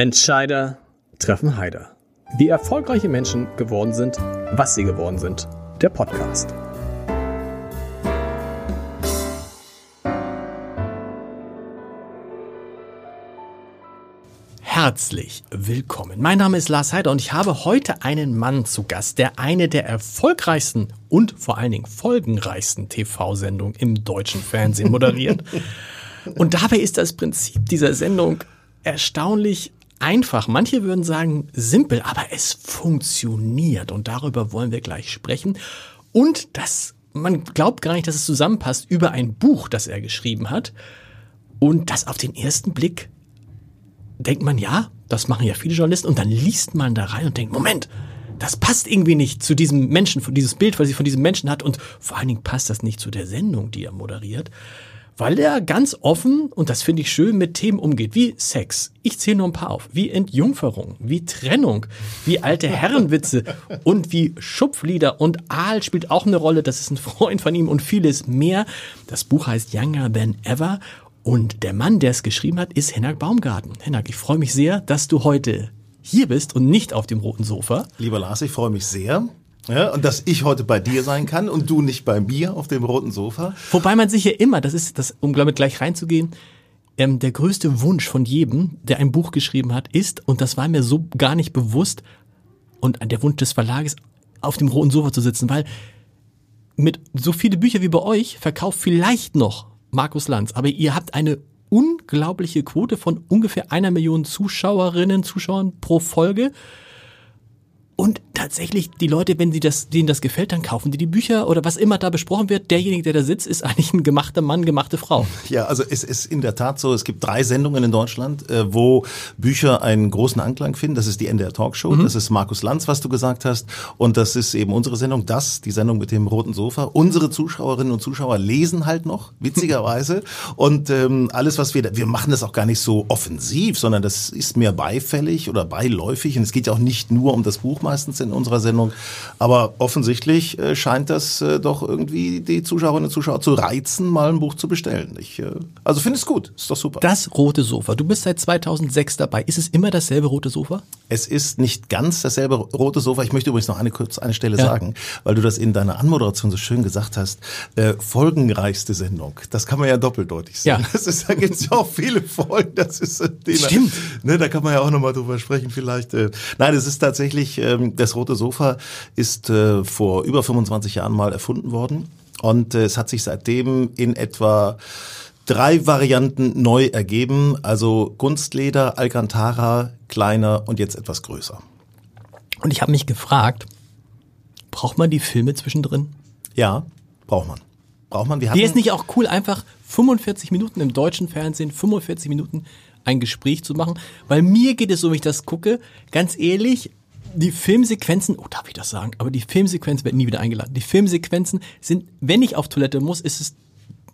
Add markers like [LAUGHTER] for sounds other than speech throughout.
Entscheider treffen Heider. Wie erfolgreiche Menschen geworden sind, was sie geworden sind. Der Podcast. Herzlich willkommen. Mein Name ist Lars Heider und ich habe heute einen Mann zu Gast, der eine der erfolgreichsten und vor allen Dingen folgenreichsten TV-Sendungen im deutschen Fernsehen moderiert. [LAUGHS] und dabei ist das Prinzip dieser Sendung erstaunlich einfach. Manche würden sagen simpel, aber es funktioniert und darüber wollen wir gleich sprechen. Und das, man glaubt gar nicht, dass es zusammenpasst über ein Buch, das er geschrieben hat. Und das auf den ersten Blick denkt man, ja, das machen ja viele Journalisten und dann liest man da rein und denkt, Moment, das passt irgendwie nicht zu diesem Menschen, dieses Bild, was sie von diesem Menschen hat und vor allen Dingen passt das nicht zu der Sendung, die er moderiert, weil er ganz offen, und das finde ich schön, mit Themen umgeht, wie Sex. Ich zähle nur ein paar auf. Wie Entjungferung, wie Trennung, wie alte Herrenwitze [LAUGHS] und wie Schupflieder und Aal spielt auch eine Rolle. Das ist ein Freund von ihm und vieles mehr. Das Buch heißt Younger Than Ever und der Mann, der es geschrieben hat, ist Hennak Baumgarten. Hennak, ich freue mich sehr, dass du heute hier bist und nicht auf dem roten Sofa. Lieber Lars, ich freue mich sehr. Ja, und dass ich heute bei dir sein kann und du nicht bei mir auf dem roten Sofa. Wobei man sich ja immer, das ist das, um damit gleich reinzugehen, ähm, der größte Wunsch von jedem, der ein Buch geschrieben hat, ist, und das war mir so gar nicht bewusst, und der Wunsch des Verlages, auf dem roten Sofa zu sitzen, weil mit so viele Bücher wie bei euch verkauft vielleicht noch Markus Lanz. Aber ihr habt eine unglaubliche Quote von ungefähr einer Million Zuschauerinnen, Zuschauern pro Folge. Und tatsächlich, die Leute, wenn sie das, denen das gefällt, dann kaufen die die Bücher oder was immer da besprochen wird. Derjenige, der da sitzt, ist eigentlich ein gemachter Mann, gemachte Frau. Ja, also es ist in der Tat so, es gibt drei Sendungen in Deutschland, äh, wo Bücher einen großen Anklang finden. Das ist die NDR Talkshow, mhm. das ist Markus Lanz, was du gesagt hast. Und das ist eben unsere Sendung, das, die Sendung mit dem roten Sofa. Unsere Zuschauerinnen und Zuschauer lesen halt noch, witzigerweise. [LAUGHS] und ähm, alles, was wir, wir machen das auch gar nicht so offensiv, sondern das ist mehr beifällig oder beiläufig. Und es geht ja auch nicht nur um das Buch meistens in unserer Sendung. Aber offensichtlich äh, scheint das äh, doch irgendwie die Zuschauerinnen und Zuschauer zu reizen, mal ein Buch zu bestellen. Ich, äh, also finde es gut, ist doch super. Das rote Sofa. Du bist seit 2006 dabei. Ist es immer dasselbe rote Sofa? Es ist nicht ganz dasselbe rote Sofa. Ich möchte übrigens noch eine kurz eine Stelle ja. sagen, weil du das in deiner Anmoderation so schön gesagt hast. Äh, folgenreichste Sendung. Das kann man ja doppeldeutig sagen. Ja. [LAUGHS] Das ist, da gibt es ja auch viele Folgen. Das ist äh, Thema. Stimmt. Ne, da kann man ja auch nochmal drüber sprechen vielleicht. Äh, nein, es ist tatsächlich äh, ähm, das rote Sofa ist äh, vor über 25 Jahren mal erfunden worden und äh, es hat sich seitdem in etwa drei Varianten neu ergeben, also Kunstleder, Alcantara, kleiner und jetzt etwas größer. Und ich habe mich gefragt, braucht man die Filme zwischendrin? Ja, braucht man. Braucht man. Wir Wie ist nicht auch cool, einfach 45 Minuten im deutschen Fernsehen, 45 Minuten ein Gespräch zu machen? Weil mir geht es so, wenn ich das gucke, ganz ehrlich, die Filmsequenzen, oh, darf ich das sagen? Aber die Filmsequenzen werden nie wieder eingeladen. Die Filmsequenzen sind, wenn ich auf Toilette muss, ist es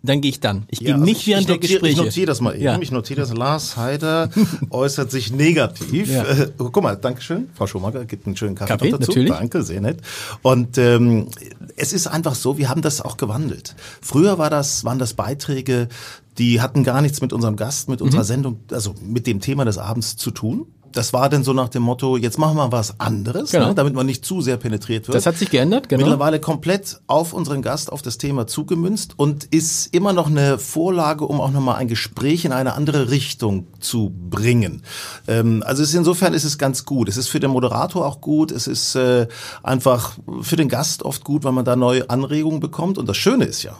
dann gehe ich dann. Ich ja, gehe nicht also während ich, der notiere, Gespräche. Ich notiere das mal eben. Ja. Ich notiere das. Lars Heider [LAUGHS] äußert sich negativ. Ja. Äh, guck mal, Dankeschön. Frau Schumacher gibt einen schönen Kaffee, Kaffee dazu. Natürlich. Danke, sehr nett. Und ähm, es ist einfach so, wir haben das auch gewandelt. Früher war das, waren das Beiträge, die hatten gar nichts mit unserem Gast, mit unserer mhm. Sendung, also mit dem Thema des Abends zu tun das war dann so nach dem Motto, jetzt machen wir was anderes, genau. ne, damit man nicht zu sehr penetriert wird. Das hat sich geändert, genau. Mittlerweile komplett auf unseren Gast, auf das Thema zugemünzt und ist immer noch eine Vorlage, um auch nochmal ein Gespräch in eine andere Richtung zu bringen. Ähm, also ist, insofern ist es ganz gut. Es ist für den Moderator auch gut. Es ist äh, einfach für den Gast oft gut, weil man da neue Anregungen bekommt. Und das Schöne ist ja,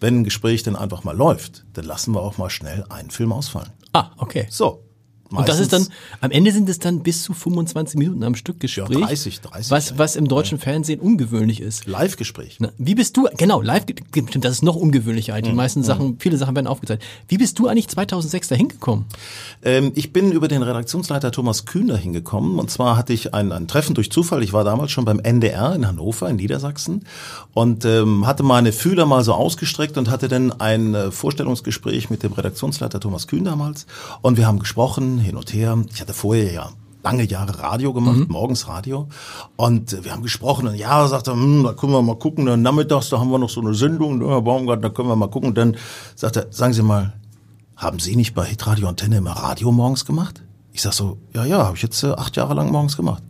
wenn ein Gespräch dann einfach mal läuft, dann lassen wir auch mal schnell einen Film ausfallen. Ah, okay. So, und das ist dann, am Ende sind es dann bis zu 25 Minuten am Stück Gespräch. Ja, 30, 30. Was, was im deutschen ja. Fernsehen ungewöhnlich ist. Live-Gespräch. Wie bist du, genau, live, das ist noch ungewöhnlicher. Die mhm. meisten Sachen, mhm. viele Sachen werden aufgezeigt. Wie bist du eigentlich 2006 da hingekommen? Ähm, ich bin über den Redaktionsleiter Thomas Kühner hingekommen. Und zwar hatte ich ein, ein Treffen durch Zufall. Ich war damals schon beim NDR in Hannover, in Niedersachsen. Und ähm, hatte meine Fühler mal so ausgestreckt und hatte dann ein äh, Vorstellungsgespräch mit dem Redaktionsleiter Thomas Kühn damals. Und wir haben gesprochen, hin und her. Ich hatte vorher ja lange Jahre Radio gemacht, mhm. morgens Radio. Und wir haben gesprochen und ja, sagt er, hm, da können wir mal gucken, dann nachmittags, da haben wir noch so eine Sendung, ne, Herr Baumgart, da können wir mal gucken. Und dann sagt er, sagen Sie mal, haben Sie nicht bei Hitradio Antenne immer Radio morgens gemacht? Ich sag so, ja, ja, habe ich jetzt äh, acht Jahre lang morgens gemacht.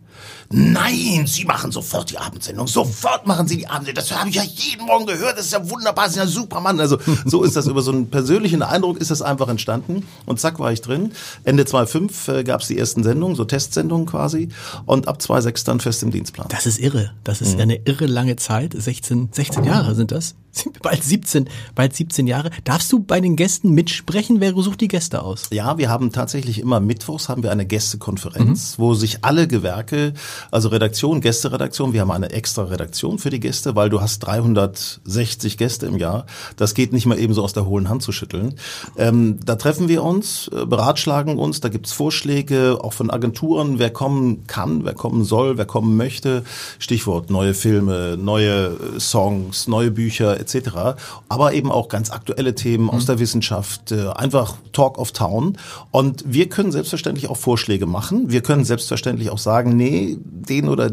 Nein, Sie machen sofort die Abendsendung. Sofort machen Sie die Abendsendung. Das habe ich ja jeden Morgen gehört. Das ist ja wunderbar. Das ist ja Supermann. Also so ist das über so einen persönlichen Eindruck ist das einfach entstanden. Und zack war ich drin. Ende 2005 äh, gab es die ersten Sendungen, so Testsendungen quasi. Und ab 2006 dann fest im Dienstplan. Das ist irre. Das ist mhm. eine irre lange Zeit. 16, 16 Jahre sind das. Bald 17, bald 17 Jahre. Darfst du bei den Gästen mitsprechen? Wer sucht die Gäste aus? Ja, wir haben tatsächlich immer mittwochs haben wir eine Gästekonferenz, mhm. wo sich alle Gewerke also Redaktion, Gästeredaktion, wir haben eine extra Redaktion für die Gäste, weil du hast 360 Gäste im Jahr. Das geht nicht mal eben so aus der hohlen Hand zu schütteln. Ähm, da treffen wir uns, äh, beratschlagen uns, da gibt's Vorschläge, auch von Agenturen, wer kommen kann, wer kommen soll, wer kommen möchte. Stichwort neue Filme, neue äh, Songs, neue Bücher etc. Aber eben auch ganz aktuelle Themen aus mhm. der Wissenschaft, äh, einfach Talk of Town. Und wir können selbstverständlich auch Vorschläge machen. Wir können selbstverständlich auch sagen, nee, den oder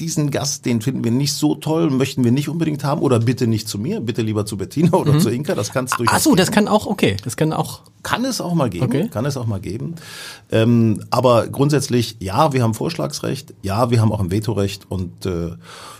diesen Gast, den finden wir nicht so toll, möchten wir nicht unbedingt haben oder bitte nicht zu mir, bitte lieber zu Bettina oder mhm. zu Inka, das kannst du Ach so, das kann auch, okay, das kann auch. Kann es auch mal geben, okay. kann es auch mal geben. Ähm, aber grundsätzlich, ja, wir haben Vorschlagsrecht, ja, wir haben auch ein Vetorecht und äh,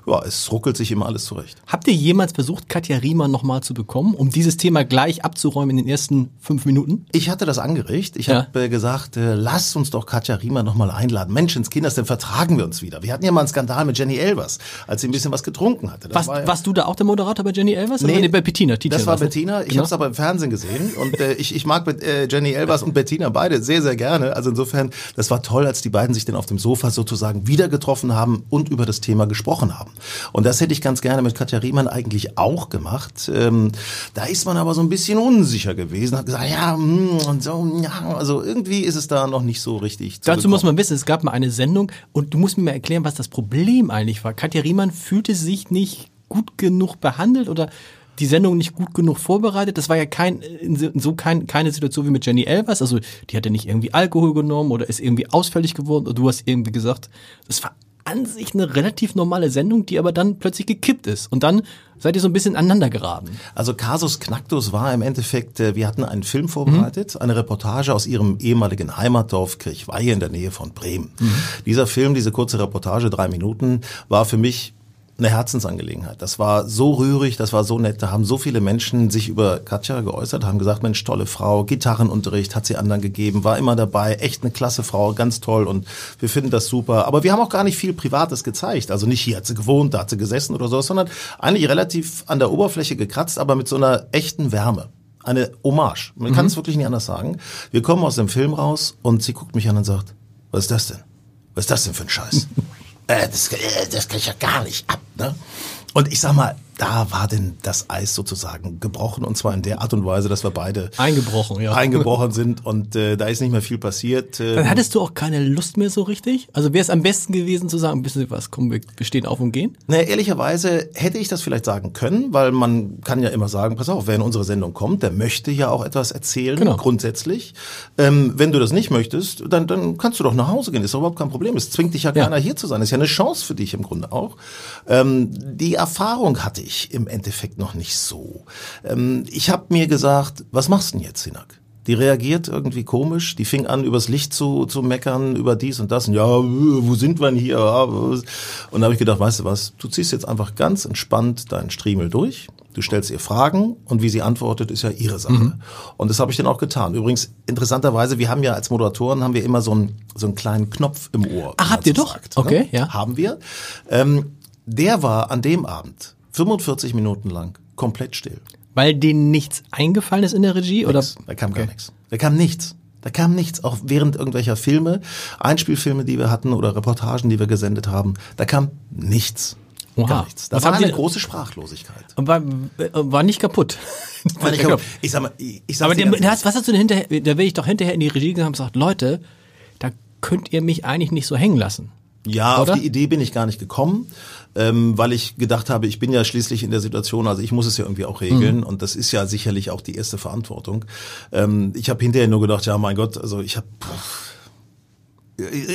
ja, es ruckelt sich immer alles zurecht. Habt ihr jemals versucht, Katja Riemann nochmal zu bekommen, um dieses Thema gleich abzuräumen in den ersten fünf Minuten? Ich hatte das angeregt. Ich ja. habe äh, gesagt, äh, lasst uns doch Katja Riemann nochmal einladen. Menschenskinders, dann vertragen wir uns wieder. Wir hatten ja mal einen Skandal mit Jenny Elvers, als sie ein bisschen was getrunken hatte. Was, war ja warst du da auch der Moderator bei Jenny Elvers? Nee, nee bei Bettina. das war Bettina. Ich genau. habe es aber im Fernsehen gesehen und äh, ich, ich mag äh, Jenny Elvers und Bettina beide sehr, sehr gerne. Also insofern, das war toll, als die beiden sich dann auf dem Sofa sozusagen wieder getroffen haben und über das Thema gesprochen haben. Und das hätte ich ganz gerne mit Katja Riemann eigentlich auch gemacht. Ähm, da ist man aber so ein bisschen unsicher gewesen, hat gesagt, ja, mm, und so, ja, also irgendwie ist es da noch nicht so richtig. Dazu muss man wissen, es gab mal eine Sendung und du musst mir mal erklären, was das Problem eigentlich war. Katja Riemann fühlte sich nicht gut genug behandelt oder die Sendung nicht gut genug vorbereitet. Das war ja kein, so kein, keine Situation wie mit Jenny Elvers. Also, die hatte nicht irgendwie Alkohol genommen oder ist irgendwie ausfällig geworden. Oder du hast irgendwie gesagt, es war an sich eine relativ normale Sendung, die aber dann plötzlich gekippt ist. Und dann seid ihr so ein bisschen aneinander geraten. Also Casus Knacktus war im Endeffekt, äh, wir hatten einen Film vorbereitet, mhm. eine Reportage aus ihrem ehemaligen Heimatdorf Kirchweihe in der Nähe von Bremen. Mhm. Dieser Film, diese kurze Reportage, drei Minuten, war für mich eine Herzensangelegenheit. Das war so rührig, das war so nett. Da haben so viele Menschen sich über Katja geäußert, haben gesagt, Mensch, tolle Frau, Gitarrenunterricht hat sie anderen gegeben, war immer dabei, echt eine klasse Frau, ganz toll und wir finden das super. Aber wir haben auch gar nicht viel Privates gezeigt. Also nicht hier hat sie gewohnt, da hat sie gesessen oder so, sondern eigentlich relativ an der Oberfläche gekratzt, aber mit so einer echten Wärme eine Hommage. Man mhm. kann es wirklich nicht anders sagen. Wir kommen aus dem Film raus und sie guckt mich an und sagt, was ist das denn? Was ist das denn für ein Scheiß? [LAUGHS] äh, das, äh, das kann ich ja gar nicht ab. Ne? Und ich sag mal, da war denn das Eis sozusagen gebrochen und zwar in der Art und Weise, dass wir beide eingebrochen, ja. eingebrochen sind und äh, da ist nicht mehr viel passiert. Dann ähm, hattest du auch keine Lust mehr so richtig? Also wäre es am besten gewesen zu sagen, bisschen was, komm, wir, wir stehen auf und gehen? Naja, ehrlicherweise hätte ich das vielleicht sagen können, weil man kann ja immer sagen, pass auf, wer in unsere Sendung kommt, der möchte ja auch etwas erzählen, genau. grundsätzlich. Ähm, wenn du das nicht möchtest, dann, dann kannst du doch nach Hause gehen, ist doch überhaupt kein Problem. Es zwingt dich ja, ja. keiner hier zu sein, ist ja eine Chance für dich im Grunde auch. Ähm, die Erfahrung hatte ich im Endeffekt noch nicht so. Ähm, ich habe mir gesagt, was machst du denn jetzt, Hinak? Die reagiert irgendwie komisch, die fing an, übers Licht zu, zu meckern, über dies und das. Und ja, wo sind wir denn hier? Und da habe ich gedacht, weißt du was, du ziehst jetzt einfach ganz entspannt deinen Striemel durch. Du stellst ihr Fragen und wie sie antwortet, ist ja ihre Sache. Mhm. Und das habe ich dann auch getan. Übrigens, interessanterweise, wir haben ja als Moderatoren haben wir immer so einen, so einen kleinen Knopf im Ohr. Ach, habt ihr doch? Sagt, ne? okay, ja. Haben wir. Ähm, der war an dem Abend 45 Minuten lang komplett still. Weil denen nichts eingefallen ist in der Regie? Nix. Oder? Da kam okay. gar nichts. Da kam nichts. Da kam nichts, auch während irgendwelcher Filme, Einspielfilme, die wir hatten oder Reportagen, die wir gesendet haben, da kam nichts. Oha. Gar nichts. Da Was war eine große Sprachlosigkeit. War, war nicht kaputt. [LAUGHS] War nicht kaputt. Ich sag mal, ich, ich Aber dem, was hast du denn hinterher, da will ich doch hinterher in die Regie gegangen und gesagt, Leute, da könnt ihr mich eigentlich nicht so hängen lassen. Ja, Oder? auf die Idee bin ich gar nicht gekommen ähm, weil ich gedacht habe, ich bin ja schließlich in der Situation, also ich muss es ja irgendwie auch regeln mhm. und das ist ja sicherlich auch die erste Verantwortung. Ähm, ich habe hinterher nur gedacht, ja mein Gott, also ich habe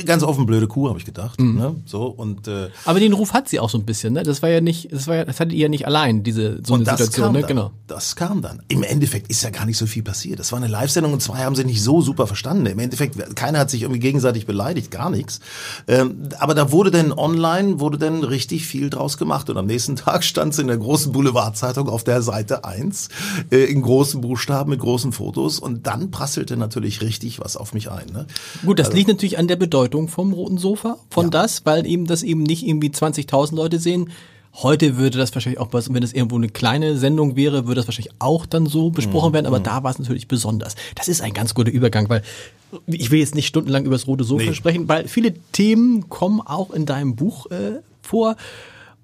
ganz offen blöde Kuh, habe ich gedacht. Mhm. Ne? So und äh, aber den Ruf hat sie auch so ein bisschen. Ne? Das war ja nicht, das war ja, das hattet ihr ja nicht allein diese so eine Situation. Ne? Dann, genau. Das kam dann. Im Endeffekt ist ja gar nicht so viel passiert. Das war eine Live-Sendung und zwei haben sie nicht so super verstanden. Im Endeffekt keiner hat sich irgendwie gegenseitig beleidigt, gar nichts. Ähm, aber da wurde dann online wurde dann richtig viel draus gemacht und am nächsten [LAUGHS] Tag stand es in der großen Boulevardzeitung auf der Seite 1 äh, in großen Buchstaben mit großen Fotos und dann prasselte natürlich richtig was auf mich ein. Ne? Gut, das also, liegt natürlich an der Bedeutung vom roten Sofa, von ja. das, weil eben das eben nicht irgendwie 20.000 Leute sehen. Heute würde das wahrscheinlich auch, wenn es irgendwo eine kleine Sendung wäre, würde das wahrscheinlich auch dann so besprochen mhm. werden, aber mhm. da war es natürlich besonders. Das ist ein ganz guter Übergang, weil ich will jetzt nicht stundenlang über das rote Sofa nee. sprechen, weil viele Themen kommen auch in deinem Buch äh, vor.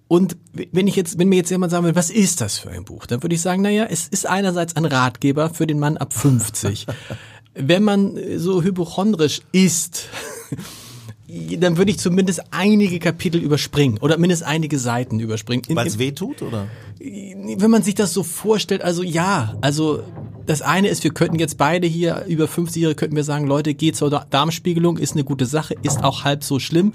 Und wenn ich jetzt, wenn mir jetzt jemand sagen will, was ist das für ein Buch, dann würde ich sagen, naja, es ist einerseits ein Ratgeber für den Mann ab 50. [LAUGHS] wenn man so hypochondrisch ist, [LAUGHS] dann würde ich zumindest einige Kapitel überspringen oder mindestens einige Seiten überspringen. Weil es weh tut, oder? Wenn man sich das so vorstellt, also ja, also das eine ist, wir könnten jetzt beide hier über 50 Jahre könnten wir sagen, Leute, geht zur Darmspiegelung, ist eine gute Sache, ist auch halb so schlimm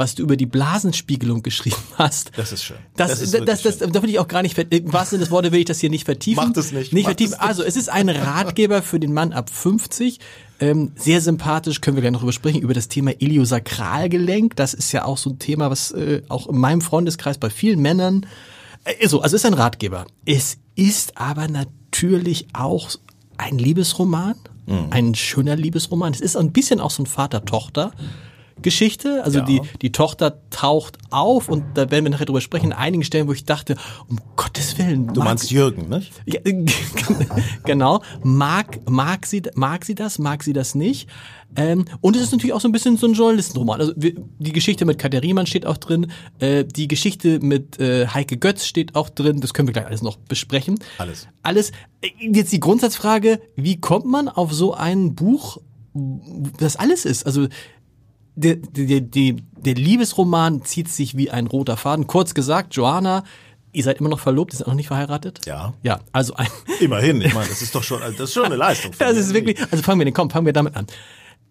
was du über die Blasenspiegelung geschrieben hast. Das ist schön. Das, das, ist das, das, das, da will ich auch gar nicht, im wahrsten Sinne des Wortes will ich das hier nicht vertiefen. Mach das nicht. Nicht vertiefen. Also, es ist ein Ratgeber für den Mann ab 50. Ähm, sehr sympathisch, können wir gleich noch drüber sprechen, über das Thema Iliosakralgelenk. Das ist ja auch so ein Thema, was äh, auch in meinem Freundeskreis bei vielen Männern äh, so, also es ist ein Ratgeber. Es ist aber natürlich auch ein Liebesroman, mhm. ein schöner Liebesroman. Es ist ein bisschen auch so ein Vater-Tochter. Geschichte. Also ja. die, die Tochter taucht auf und da werden wir nachher drüber sprechen, in einigen Stellen, wo ich dachte, um Gottes Willen. Du meinst Jürgen, ne? Ja, [LAUGHS] genau. Mag, mag, sie, mag sie das, mag sie das nicht? Ähm, und es ist natürlich auch so ein bisschen so ein Journalistenroman. Also die Geschichte mit Katja Riemann steht auch drin, äh, die Geschichte mit äh, Heike Götz steht auch drin, das können wir gleich alles noch besprechen. Alles. Alles. Äh, jetzt die Grundsatzfrage, wie kommt man auf so ein Buch, das alles ist? Also der, der, der, der Liebesroman zieht sich wie ein roter Faden. Kurz gesagt, Joanna Ihr seid immer noch verlobt, ihr seid noch nicht verheiratet? Ja. Ja, also ein [LAUGHS] Immerhin, ich meine, das ist doch schon, das ist schon eine Leistung. das ist wirklich, also fangen wir, den, komm, fangen wir damit an.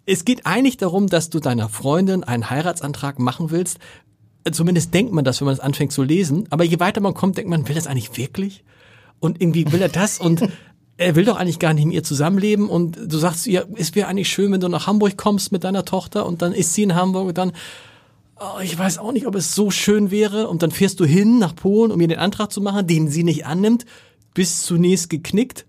Es geht eigentlich darum, dass du deiner Freundin einen Heiratsantrag machen willst. Zumindest denkt man das, wenn man es anfängt zu lesen. Aber je weiter man kommt, denkt man, will das eigentlich wirklich? Und irgendwie will er das und [LAUGHS] er will doch eigentlich gar nicht mit ihr zusammenleben. Und du sagst ja, es wäre eigentlich schön, wenn du nach Hamburg kommst mit deiner Tochter und dann ist sie in Hamburg und dann, oh, ich weiß auch nicht, ob es so schön wäre. Und dann fährst du hin nach Polen, um ihr den Antrag zu machen, den sie nicht annimmt, bist zunächst geknickt,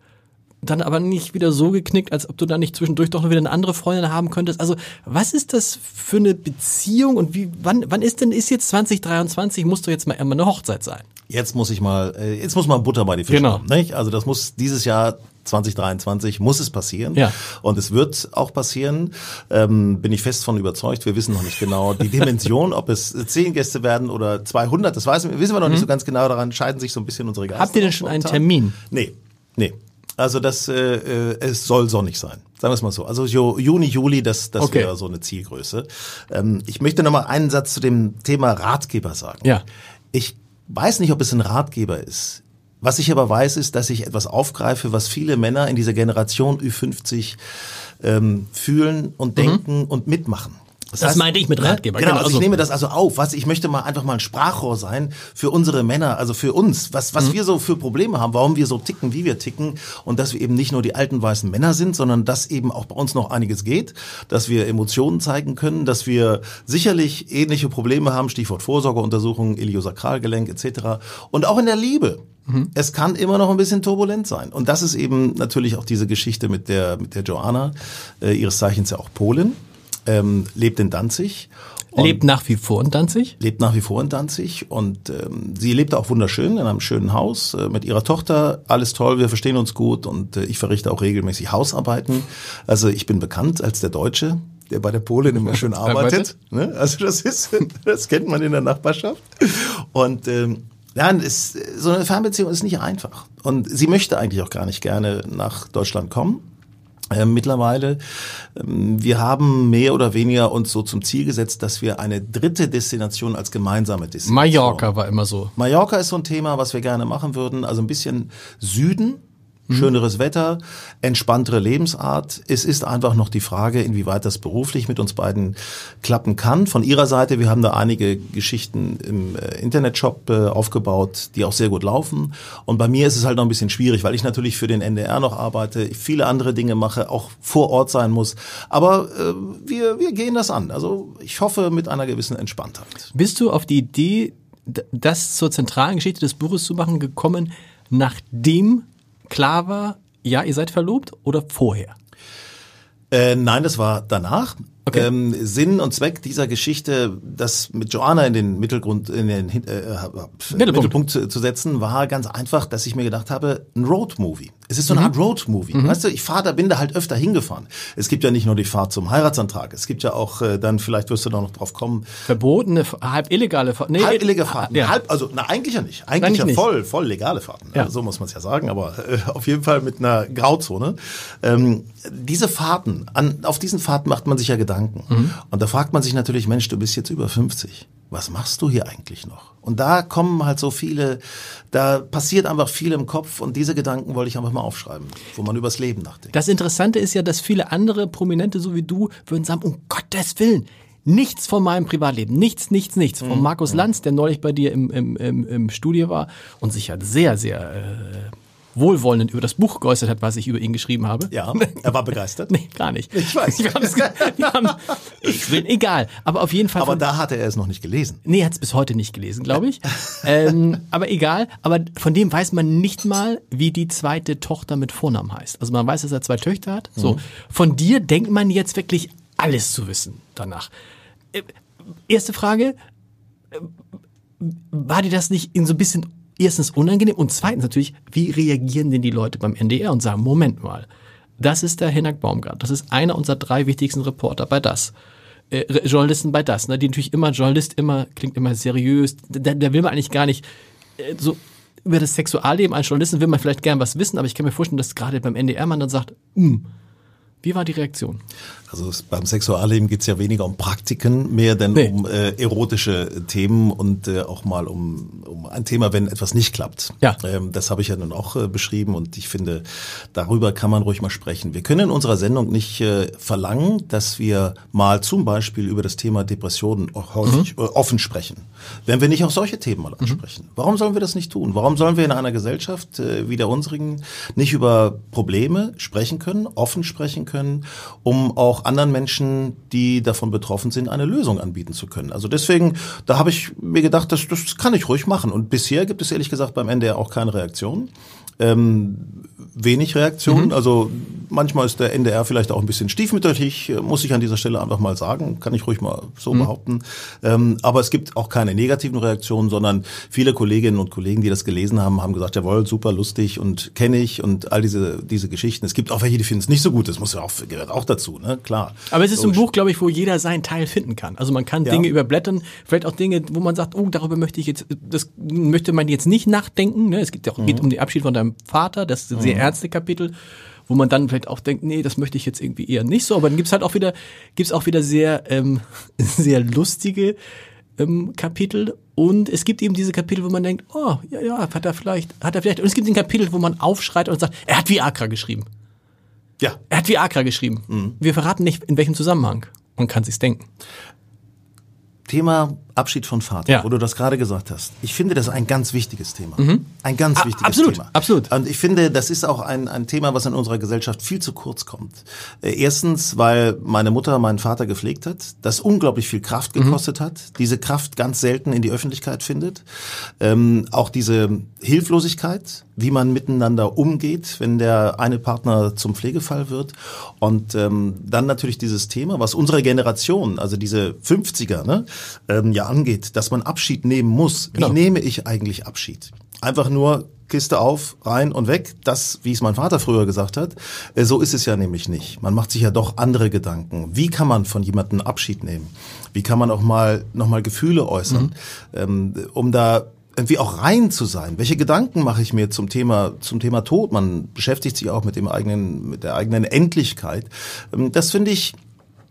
dann aber nicht wieder so geknickt, als ob du dann nicht zwischendurch doch noch wieder eine andere Freundin haben könntest. Also, was ist das für eine Beziehung und wie, wann, wann ist denn, ist jetzt 2023, muss doch jetzt mal einmal eine Hochzeit sein? Jetzt muss ich mal, äh, jetzt muss mal Butter bei die Fische. Genau. Nicht? Also das muss dieses Jahr 2023 muss es passieren. Ja. Und es wird auch passieren. Ähm, bin ich fest von überzeugt. Wir wissen noch nicht genau die Dimension, [LAUGHS] ob es zehn Gäste werden oder 200. Das weiß, wissen wir noch mhm. nicht so ganz genau. Daran scheiden sich so ein bisschen unsere Geister. Habt ihr denn schon einen Termin? Nee, nee. Also das, äh, äh, es soll sonnig sein. Sagen wir es mal so. Also Juni, Juli, das, das okay. wäre so eine Zielgröße. Ähm, ich möchte noch mal einen Satz zu dem Thema Ratgeber sagen. Ja. Ich weiß nicht, ob es ein Ratgeber ist. Was ich aber weiß, ist, dass ich etwas aufgreife, was viele Männer in dieser Generation Ü50 ähm, fühlen und mhm. denken mhm. und mitmachen. Das, das heißt, meinte ich mit Ratgeber. Genau, genau also ich nehme das also auf. Was ich möchte mal einfach mal ein Sprachrohr sein für unsere Männer, also für uns, was was mhm. wir so für Probleme haben, warum wir so ticken, wie wir ticken und dass wir eben nicht nur die alten weißen Männer sind, sondern dass eben auch bei uns noch einiges geht, dass wir Emotionen zeigen können, dass wir sicherlich ähnliche Probleme haben, Stichwort Vorsorgeuntersuchungen, Iliosakralgelenk etc. und auch in der Liebe. Mhm. Es kann immer noch ein bisschen turbulent sein. Und das ist eben natürlich auch diese Geschichte mit der, mit der Joanna, äh, ihres Zeichens ja auch Polin ähm, lebt in Danzig. Lebt nach wie vor in Danzig? Lebt nach wie vor in Danzig und ähm, sie lebt auch wunderschön in einem schönen Haus äh, mit ihrer Tochter. Alles toll, wir verstehen uns gut und äh, ich verrichte auch regelmäßig Hausarbeiten. Also ich bin bekannt als der Deutsche, der bei der Polin immer schön [LAUGHS] arbeitet. Ne? Also das ist, [LAUGHS] das kennt man in der Nachbarschaft. Und ähm, ja, ist, so eine Fernbeziehung ist nicht einfach. Und sie möchte eigentlich auch gar nicht gerne nach Deutschland kommen. Äh, mittlerweile. Ähm, wir haben mehr oder weniger uns so zum Ziel gesetzt, dass wir eine dritte Destination als gemeinsame Destination. Mallorca war immer so. Mallorca ist so ein Thema, was wir gerne machen würden. Also ein bisschen Süden, schöneres Wetter, entspanntere Lebensart. Es ist einfach noch die Frage, inwieweit das beruflich mit uns beiden klappen kann. Von Ihrer Seite, wir haben da einige Geschichten im äh, Internetshop äh, aufgebaut, die auch sehr gut laufen. Und bei mir ist es halt noch ein bisschen schwierig, weil ich natürlich für den NDR noch arbeite, viele andere Dinge mache, auch vor Ort sein muss. Aber äh, wir, wir gehen das an. Also ich hoffe mit einer gewissen Entspanntheit. Bist du auf die Idee, das zur zentralen Geschichte des Buches zu machen, gekommen, nachdem klar war, ja, ihr seid verlobt oder vorher? Äh, nein, das war danach. Okay. Ähm, Sinn und Zweck dieser Geschichte, das mit Joanna in den Mittelgrund, in den äh, Mittelpunkt. Mittelpunkt zu, zu, setzen, war ganz einfach, dass ich mir gedacht habe, ein Roadmovie. Es ist so eine mhm. Art Roadmovie. Mhm. Weißt du, ich fahre da, bin da halt öfter hingefahren. Es gibt ja nicht nur die Fahrt zum Heiratsantrag. Es gibt ja auch, äh, dann vielleicht wirst du da noch drauf kommen. Verbotene, halb illegale Fahrten. Nee, halb illegale Fahrten. Ja. Halb, also, na, eigentlich ja nicht. Eigentlich, eigentlich ja voll, nicht. voll legale Fahrten. Ja. so muss man es ja sagen, aber äh, auf jeden Fall mit einer Grauzone. Ähm, diese Fahrten, an, auf diesen Fahrten macht man sich ja Gedanken. Mhm. Und da fragt man sich natürlich, Mensch, du bist jetzt über 50. Was machst du hier eigentlich noch? Und da kommen halt so viele, da passiert einfach viel im Kopf und diese Gedanken wollte ich einfach mal aufschreiben, wo man übers Leben nachdenkt. Das Interessante ist ja, dass viele andere Prominente, so wie du, würden sagen, um Gottes Willen, nichts von meinem Privatleben, nichts, nichts, nichts. Von mhm. Markus Lanz, der neulich bei dir im, im, im, im Studio war und sich ja sehr, sehr äh, wohlwollend über das Buch geäußert hat, was ich über ihn geschrieben habe. Ja, er war begeistert. [LAUGHS] nee, gar nicht. Ich weiß. Wir wir haben, ich bin egal. Aber auf jeden Fall. Aber da hatte er es noch nicht gelesen. Nee, er hat es bis heute nicht gelesen, glaube ich. ähm, aber egal. Aber von dem weiß man nicht mal, wie die zweite Tochter mit Vornamen heißt. Also man weiß, dass er zwei Töchter hat. So. Mhm. Von dir denkt man jetzt wirklich alles zu wissen danach. Äh, erste Frage. Äh, war dir das nicht in so ein bisschen erstens unangenehm und zweitens natürlich, wie reagieren denn die Leute beim NDR und sagen, Moment mal, das ist der Hinak Baumgart, das ist einer unserer drei wichtigsten Reporter bei das. Äh, Journalisten bei das, ne, die natürlich immer, Journalist immer, klingt immer seriös, da, da will man eigentlich gar nicht äh, so über das Sexualleben eines Journalisten will man vielleicht gern was wissen, aber ich kann mir vorstellen, dass gerade beim NDR man dann sagt, hm, wie war die Reaktion? Also es, beim Sexualleben geht es ja weniger um Praktiken, mehr denn nee. um äh, erotische Themen und äh, auch mal um, um ein Thema, wenn etwas nicht klappt. Ja. Ähm, das habe ich ja nun auch äh, beschrieben und ich finde, darüber kann man ruhig mal sprechen. Wir können in unserer Sendung nicht äh, verlangen, dass wir mal zum Beispiel über das Thema Depressionen häufig mhm. äh, offen sprechen. Wenn wir nicht auch solche Themen mal ansprechen. Mhm. Warum sollen wir das nicht tun? Warum sollen wir in einer Gesellschaft äh, wie der unsrigen nicht über Probleme sprechen können, offen sprechen können, um auch auch anderen Menschen, die davon betroffen sind, eine Lösung anbieten zu können. Also deswegen, da habe ich mir gedacht, das, das kann ich ruhig machen. Und bisher gibt es ehrlich gesagt beim NDR auch keine Reaktion. Ähm, wenig Reaktionen. Mhm. Also manchmal ist der NDR vielleicht auch ein bisschen stiefmütterlich, muss ich an dieser Stelle einfach mal sagen, kann ich ruhig mal so mhm. behaupten. Ähm, aber es gibt auch keine negativen Reaktionen, sondern viele Kolleginnen und Kollegen, die das gelesen haben, haben gesagt, jawohl, super lustig und kenne ich und all diese diese Geschichten. Es gibt auch welche, die finden es nicht so gut. Das muss ja auch gehört auch dazu, ne? Klar. Aber es ist Logisch. ein Buch, glaube ich, wo jeder seinen Teil finden kann. Also man kann ja. Dinge überblättern, vielleicht auch Dinge, wo man sagt, oh, darüber möchte ich jetzt, das möchte man jetzt nicht nachdenken. Ne? Es geht auch mhm. geht um den Abschied von deinem Vater, das ist ein sehr mhm. ernste Kapitel wo man dann vielleicht auch denkt, nee, das möchte ich jetzt irgendwie eher nicht so. Aber dann gibt's halt auch wieder, gibt's auch wieder sehr, ähm, [LAUGHS] sehr lustige ähm, Kapitel. Und es gibt eben diese Kapitel, wo man denkt, oh, ja, ja, hat er vielleicht, hat er vielleicht. Und es gibt ein Kapitel, wo man aufschreit und sagt, er hat Viagra geschrieben. Ja. Er hat Viagra geschrieben. Mhm. Wir verraten nicht, in welchem Zusammenhang. Man kann sich's denken. Thema Abschied von Vater, ja. wo du das gerade gesagt hast. Ich finde, das ist ein ganz wichtiges Thema. Mhm. Ein ganz A wichtiges absolut, Thema. Absolut. Und ich finde, das ist auch ein, ein Thema, was in unserer Gesellschaft viel zu kurz kommt. Äh, erstens, weil meine Mutter meinen Vater gepflegt hat, das unglaublich viel Kraft mhm. gekostet mhm. hat, diese Kraft ganz selten in die Öffentlichkeit findet. Ähm, auch diese Hilflosigkeit, wie man miteinander umgeht, wenn der eine Partner zum Pflegefall wird. Und ähm, dann natürlich dieses Thema, was unsere Generation, also diese 50er, ne, ähm, ja angeht, dass man Abschied nehmen muss. Genau. Wie nehme ich eigentlich Abschied? Einfach nur Kiste auf, rein und weg. Das, wie es mein Vater früher gesagt hat, äh, so ist es ja nämlich nicht. Man macht sich ja doch andere Gedanken. Wie kann man von jemandem Abschied nehmen? Wie kann man auch mal nochmal Gefühle äußern, mhm. ähm, um da irgendwie auch rein zu sein. Welche Gedanken mache ich mir zum Thema zum Thema Tod? Man beschäftigt sich auch mit dem eigenen mit der eigenen Endlichkeit. Ähm, das finde ich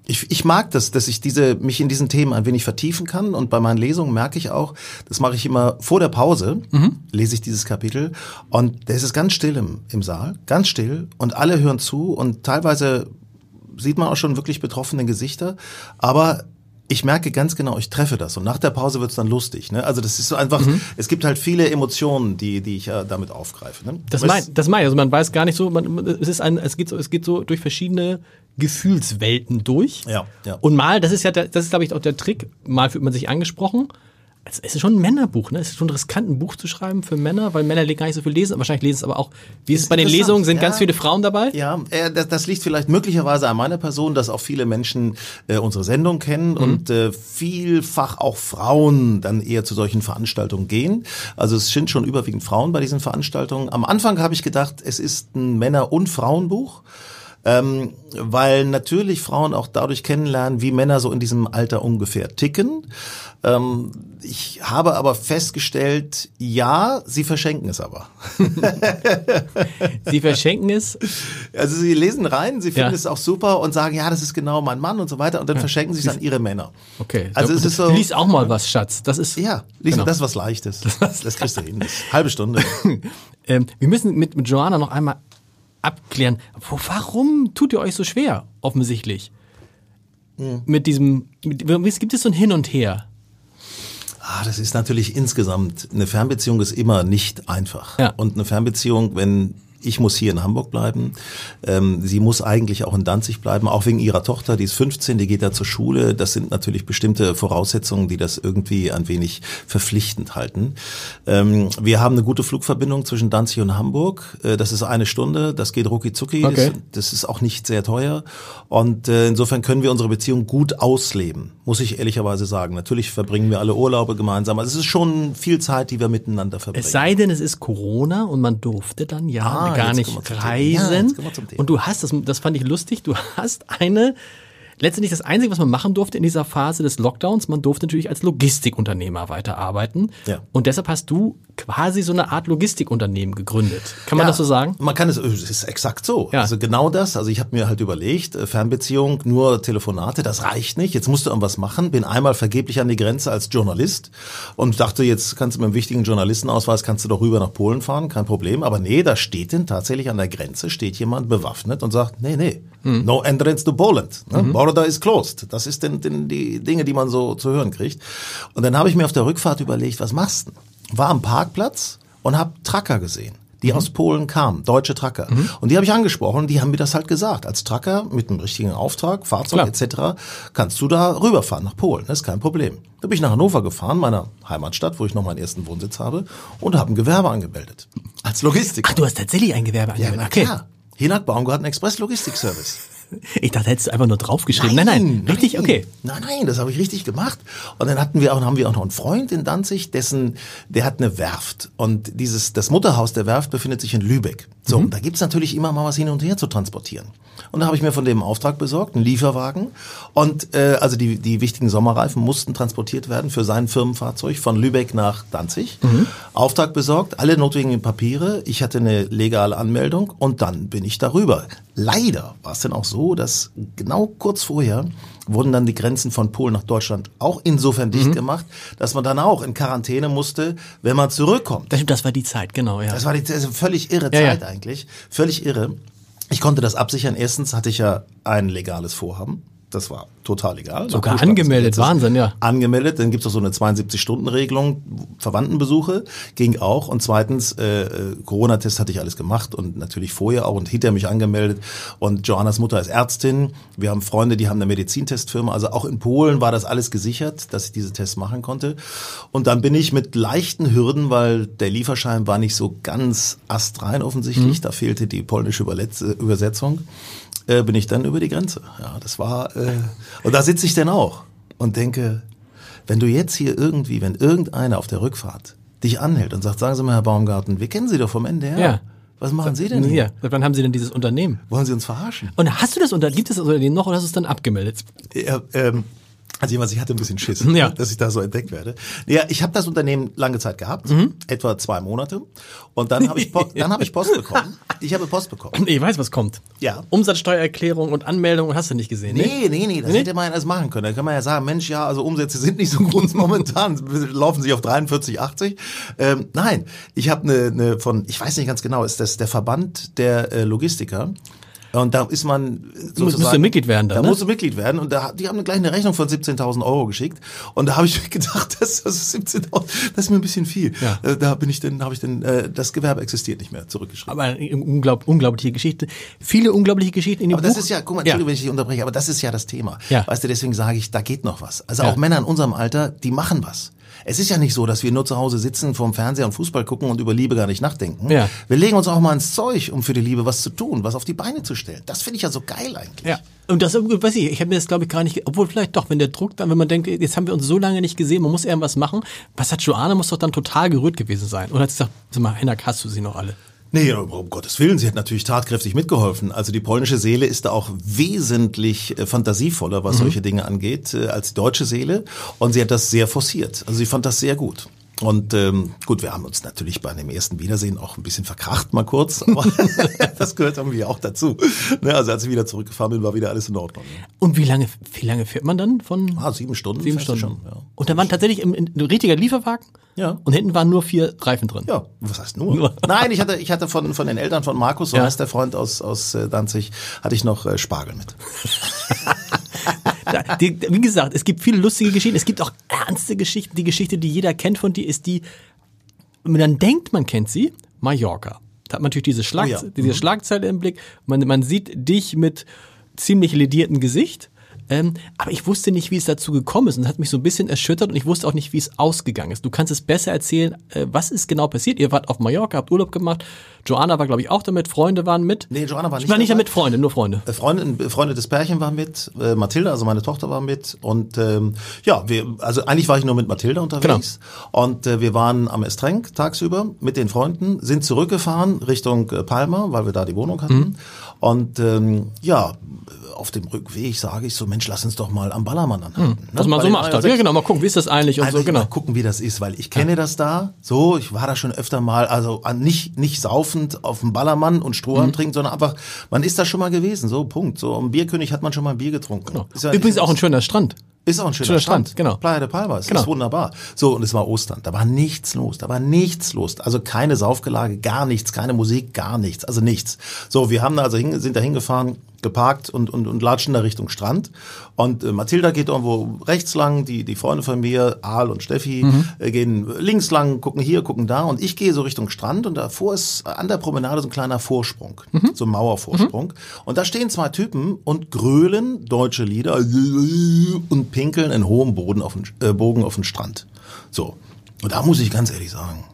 ich, ich mag das, dass ich diese, mich in diesen Themen ein wenig vertiefen kann. Und bei meinen Lesungen merke ich auch, das mache ich immer vor der Pause, mhm. lese ich dieses Kapitel. Und da ist es ganz still im, im Saal, ganz still. Und alle hören zu. Und teilweise sieht man auch schon wirklich betroffene Gesichter. Aber ich merke ganz genau, ich treffe das und nach der Pause wird's dann lustig. Ne? Also das ist so einfach, mhm. es gibt halt viele Emotionen, die, die ich ja damit aufgreife. Ne? Das meine das mein, also man weiß gar nicht so, man, es ist ein, es geht so, es geht so durch verschiedene Gefühlswelten durch. Ja, ja. Und mal, das ist ja, das ist glaube ich auch der Trick, mal fühlt man sich angesprochen es ist schon ein Männerbuch, ne? Es ist schon riskant, ein Buch zu schreiben für Männer, weil Männer gar nicht so viel lesen. Wahrscheinlich lesen es aber auch. Wie ist es bei den Lesungen? Sind ja, ganz viele Frauen dabei? Ja, äh, das, das, liegt vielleicht möglicherweise an meiner Person, dass auch viele Menschen äh, unsere Sendung kennen mhm. und äh, vielfach auch Frauen dann eher zu solchen Veranstaltungen gehen. Also es sind schon überwiegend Frauen bei diesen Veranstaltungen. Am Anfang habe ich gedacht, es ist ein Männer- und Frauenbuch ähm, weil natürlich Frauen auch dadurch kennenlernen, wie Männer so in diesem Alter ungefähr ticken. Ähm, ich habe aber festgestellt, ja, sie verschenken es aber. [LAUGHS] sie verschenken es? Also sie lesen rein, sie finden ja. es auch super und sagen, ja, das ist genau mein Mann und so weiter und dann ja. verschenken sie es an ihre Männer. Okay. Also es ist so. Lies auch mal was, Schatz. Das ist. Ja, lies genau. das was Leichtes. [LAUGHS] Das, das kriegst du hin. Halbe Stunde. [LAUGHS] ähm, wir müssen mit, mit Joanna noch einmal abklären. Warum tut ihr euch so schwer, offensichtlich? Hm. Mit diesem, mit, gibt es so ein Hin und Her? Ah, das ist natürlich insgesamt, eine Fernbeziehung ist immer nicht einfach. Ja. Und eine Fernbeziehung, wenn ich muss hier in Hamburg bleiben. Ähm, sie muss eigentlich auch in Danzig bleiben, auch wegen ihrer Tochter, die ist 15, die geht da zur Schule. Das sind natürlich bestimmte Voraussetzungen, die das irgendwie ein wenig verpflichtend halten. Ähm, wir haben eine gute Flugverbindung zwischen Danzig und Hamburg. Äh, das ist eine Stunde, das geht rucki zucki. Okay. Das, das, ist auch nicht sehr teuer. Und äh, insofern können wir unsere Beziehung gut ausleben, muss ich ehrlicherweise sagen. Natürlich verbringen wir alle Urlaube gemeinsam. Also es ist schon viel Zeit, die wir miteinander verbringen. Es sei denn, es ist Corona und man durfte dann ja ah, gar nicht reisen. Ja, und du hast, das, das fand ich lustig, du hast eine letztendlich das Einzige, was man machen durfte in dieser Phase des Lockdowns, man durfte natürlich als Logistikunternehmer weiterarbeiten. Ja. Und deshalb hast du quasi so eine Art Logistikunternehmen gegründet. Kann man ja, das so sagen? Man kann es, es ist exakt so. Ja. Also genau das. Also ich habe mir halt überlegt, äh, Fernbeziehung, nur Telefonate, das reicht nicht. Jetzt musst du irgendwas machen. Bin einmal vergeblich an die Grenze als Journalist und dachte, jetzt kannst du mit einem wichtigen Journalistenausweis, kannst du doch rüber nach Polen fahren, kein Problem. Aber nee, da steht denn tatsächlich an der Grenze, steht jemand bewaffnet und sagt, nee, nee, mhm. no entrance to Poland. Ne? Mhm. Border is closed. Das ist denn, denn die Dinge, die man so zu hören kriegt. Und dann habe ich mir auf der Rückfahrt überlegt, was machst du? War am Parkplatz und habe Tracker gesehen die mhm. aus Polen kamen, deutsche Tracker. Mhm. Und die habe ich angesprochen, die haben mir das halt gesagt. Als Tracker mit einem richtigen Auftrag, Fahrzeug etc. kannst du da rüberfahren nach Polen, das ist kein Problem. Da bin ich nach Hannover gefahren, meiner Heimatstadt, wo ich noch meinen ersten Wohnsitz habe, und habe ein Gewerbe angemeldet. Als Logistiker. Ach, du hast tatsächlich ein Gewerbe angemeldet? Ja, okay. klar. Hinak Baumgarten Express Logistik Service. Ich dachte, hättest du einfach nur draufgeschrieben. Nein, nein, nein richtig, nein. okay. Nein, nein, das habe ich richtig gemacht. Und dann hatten wir auch, haben wir auch noch einen Freund in Danzig, dessen, der hat eine Werft. Und dieses, das Mutterhaus der Werft befindet sich in Lübeck. So, mhm. und da gibt's natürlich immer mal was hin und her zu transportieren. Und da habe ich mir von dem Auftrag besorgt, einen Lieferwagen. Und äh, also die, die wichtigen Sommerreifen mussten transportiert werden für sein Firmenfahrzeug von Lübeck nach Danzig. Mhm. Auftrag besorgt, alle notwendigen Papiere. Ich hatte eine legale Anmeldung und dann bin ich darüber. Leider war es denn auch so, dass genau kurz vorher wurden dann die Grenzen von Polen nach Deutschland auch insofern dicht mhm. gemacht, dass man dann auch in Quarantäne musste, wenn man zurückkommt. Das, das war die Zeit, genau, ja. Das war die das völlig irre ja, Zeit ja. eigentlich. Völlig irre. Ich konnte das absichern. Erstens hatte ich ja ein legales Vorhaben. Das war total egal. Sogar angemeldet, Wahnsinn, ja. Angemeldet, dann gibt's auch so eine 72-Stunden-Regelung, Verwandtenbesuche ging auch. Und zweitens, äh, äh, Corona-Test hatte ich alles gemacht und natürlich vorher auch und hinter mich angemeldet. Und Johannas Mutter ist Ärztin. Wir haben Freunde, die haben eine Medizintestfirma. Also auch in Polen war das alles gesichert, dass ich diese Tests machen konnte. Und dann bin ich mit leichten Hürden, weil der Lieferschein war nicht so ganz astrein offensichtlich, mhm. da fehlte die polnische Übersetzung äh, bin ich dann über die Grenze. Ja, das war äh, und da sitze ich dann auch und denke, wenn du jetzt hier irgendwie, wenn irgendeiner auf der Rückfahrt dich anhält und sagt, sagen Sie mal, Herr Baumgarten, wir kennen Sie doch vom NDR. Ja. Was machen Sie denn hier? Seit wann haben Sie denn dieses Unternehmen? Wollen Sie uns verarschen? Und hast du das Unternehmen, gibt es das Unternehmen noch oder hast du es dann abgemeldet? Ja, ähm, Also jedenfalls, ich hatte ein bisschen Schiss, [LAUGHS] Ja. dass ich da so entdeckt werde. Ja, ich habe das Unternehmen lange Zeit gehabt, Mhm. etwa zwei Monate. Und dann habe ich, Po- [LAUGHS] dann habe ich Post bekommen. Ich habe Post bekommen. Ich weiß, was kommt. Ja. Umsatzsteuererklärung und Anmeldung hast du nicht gesehen, ne? Nee, nee, nee, das hätte man ja erst machen können. Da kann man ja sagen, Mensch, ja, also Umsätze sind nicht so groß [LAUGHS] momentan, laufen sich auf 43, 80. Ähm, nein, ich habe eine, eine von, ich weiß nicht ganz genau, ist das der Verband der äh, Logistiker. Und da ist man sozusagen, musst du Mitglied werden dann, Da ne? musst du Mitglied werden und da, die haben gleich eine Rechnung von 17.000 Euro geschickt und da habe ich [LAUGHS] mir gedacht, das, das ist 17.000, das ist mir ein bisschen viel. Ja. Äh, Da bin ich dann, habe ich dann, äh, das Gewerbe existiert nicht mehr zurückgeschrieben. Aber eine unglaub, unglaubliche Geschichte. Viele unglaubliche Geschichten in dem Aber Buch. das ist ja, guck mal, Entschuldigung, wenn ich dich unterbreche, aber das ist ja das Thema. Ja. Weißt du, deswegen sage ich, da geht noch was. Also Ja. auch Männer in unserem Alter, die machen was. Es ist ja nicht so, dass wir nur zu Hause sitzen, vorm Fernseher und Fußball gucken und über Liebe gar nicht nachdenken. Ja. Wir legen uns auch mal ins Zeug, um für die Liebe was zu tun, was auf die Beine zu stellen. Das finde ich ja so geil eigentlich. Ja. Und das, weiß ich, ich habe mir das glaube ich gar nicht, obwohl vielleicht doch, wenn der Druck dann, wenn man denkt, jetzt haben wir uns so lange nicht gesehen, man muss irgendwas machen. Was hat Joanna, muss doch dann total gerührt gewesen sein. Oder hat sie gesagt, sag mal, Hennak, hast du sie noch alle? Nee, um Gottes Willen, sie hat natürlich tatkräftig mitgeholfen. Also die polnische Seele ist da auch wesentlich äh, fantasievoller, was solche Dinge angeht, äh, als die deutsche Seele. Und sie hat das sehr forciert. Also sie fand das sehr gut. Und ähm, gut, wir haben uns natürlich bei dem ersten Wiedersehen auch ein bisschen verkracht mal kurz, [LAUGHS] aber [LAUGHS] das gehört irgendwie auch dazu. Ne, also als ich wieder zurückgefahren bin, war wieder alles in Ordnung. Und wie lange, wie lange fährt man dann von? Ah, sieben Stunden. Sieben Stunden. Schon, ja. Und da waren tatsächlich im, ein richtiger Lieferwagen. Ja. Und hinten waren nur vier Reifen drin. Ja, was heißt nur? Nur. [LAUGHS] Nein, ich hatte, ich hatte von, von den Eltern von Markus, so Ja. heißt der Freund aus, aus äh, Danzig, hatte ich noch äh, Spargel mit. [LAUGHS] Wie gesagt, es gibt viele lustige Geschichten, es gibt auch ernste Geschichten. Die Geschichte, die jeder kennt von dir, ist die, wenn man dann denkt, man kennt sie, Mallorca. Da hat man natürlich diese, Schlag, Oh ja. diese Schlagzeile im Blick. Man, man sieht dich mit ziemlich lediertem Gesicht. Ähm, aber ich wusste nicht, wie es dazu gekommen ist und das hat mich so ein bisschen erschüttert und ich wusste auch nicht, wie es ausgegangen ist. Du kannst es besser erzählen, äh, was ist genau passiert? Ihr wart auf Mallorca, habt Urlaub gemacht. Joanna war, glaube ich, auch damit, Freunde waren mit. Nee, Joanna war nicht Ich war nicht damit Freunde, nur Freunde. Äh, Freunde, befreundetes Pärchen war mit, äh, Mathilda, also meine Tochter war mit und ähm, ja, wir, also eigentlich war ich nur mit Mathilda unterwegs und äh, wir waren am Estrenk tagsüber mit den Freunden, sind zurückgefahren Richtung äh, Palma, weil wir da die Wohnung hatten und ähm, ja, auf dem Rückweg sage ich so, Mensch, lass uns doch mal am Ballermann anhalten. ne? Was man Bei so macht. Halt. 63. Ja, genau, mal gucken, wie ist das eigentlich und Einfach so, genau. mal gucken, wie das ist, weil ich kenne das da. So, ich war da schon öfter mal, also nicht nicht saufend auf dem Ballermann und Strohhalm Mhm. trinken, sondern einfach, man ist da schon mal gewesen. So Punkt. So am Bierkönig hat man schon mal ein Bier getrunken. Ist ja- Übrigens auch ein schöner Strand. Ist auch ein schöner, schöner Strand, Strand, genau. Playa de Palma, es Genau. ist wunderbar. So, und es war Ostern, da war nichts los, da war nichts los. Also keine Saufgelage, gar nichts, keine Musik, gar nichts, also nichts. So, wir haben da also hin, sind da hingefahren, geparkt und, und, und latschen da Richtung Strand. Und äh, Mathilda geht irgendwo rechts lang, die, die Freunde von mir, Aal und Steffi, Mhm. äh, gehen links lang, gucken hier, gucken da. Und ich gehe so Richtung Strand und davor ist an der Promenade so ein kleiner Vorsprung, Mhm. so ein Mauervorsprung. Und da stehen zwei Typen und grölen deutsche Lieder und pinkeln in hohem Boden auf den, äh, Bogen auf den Strand. So. Und da muss ich ganz ehrlich sagen,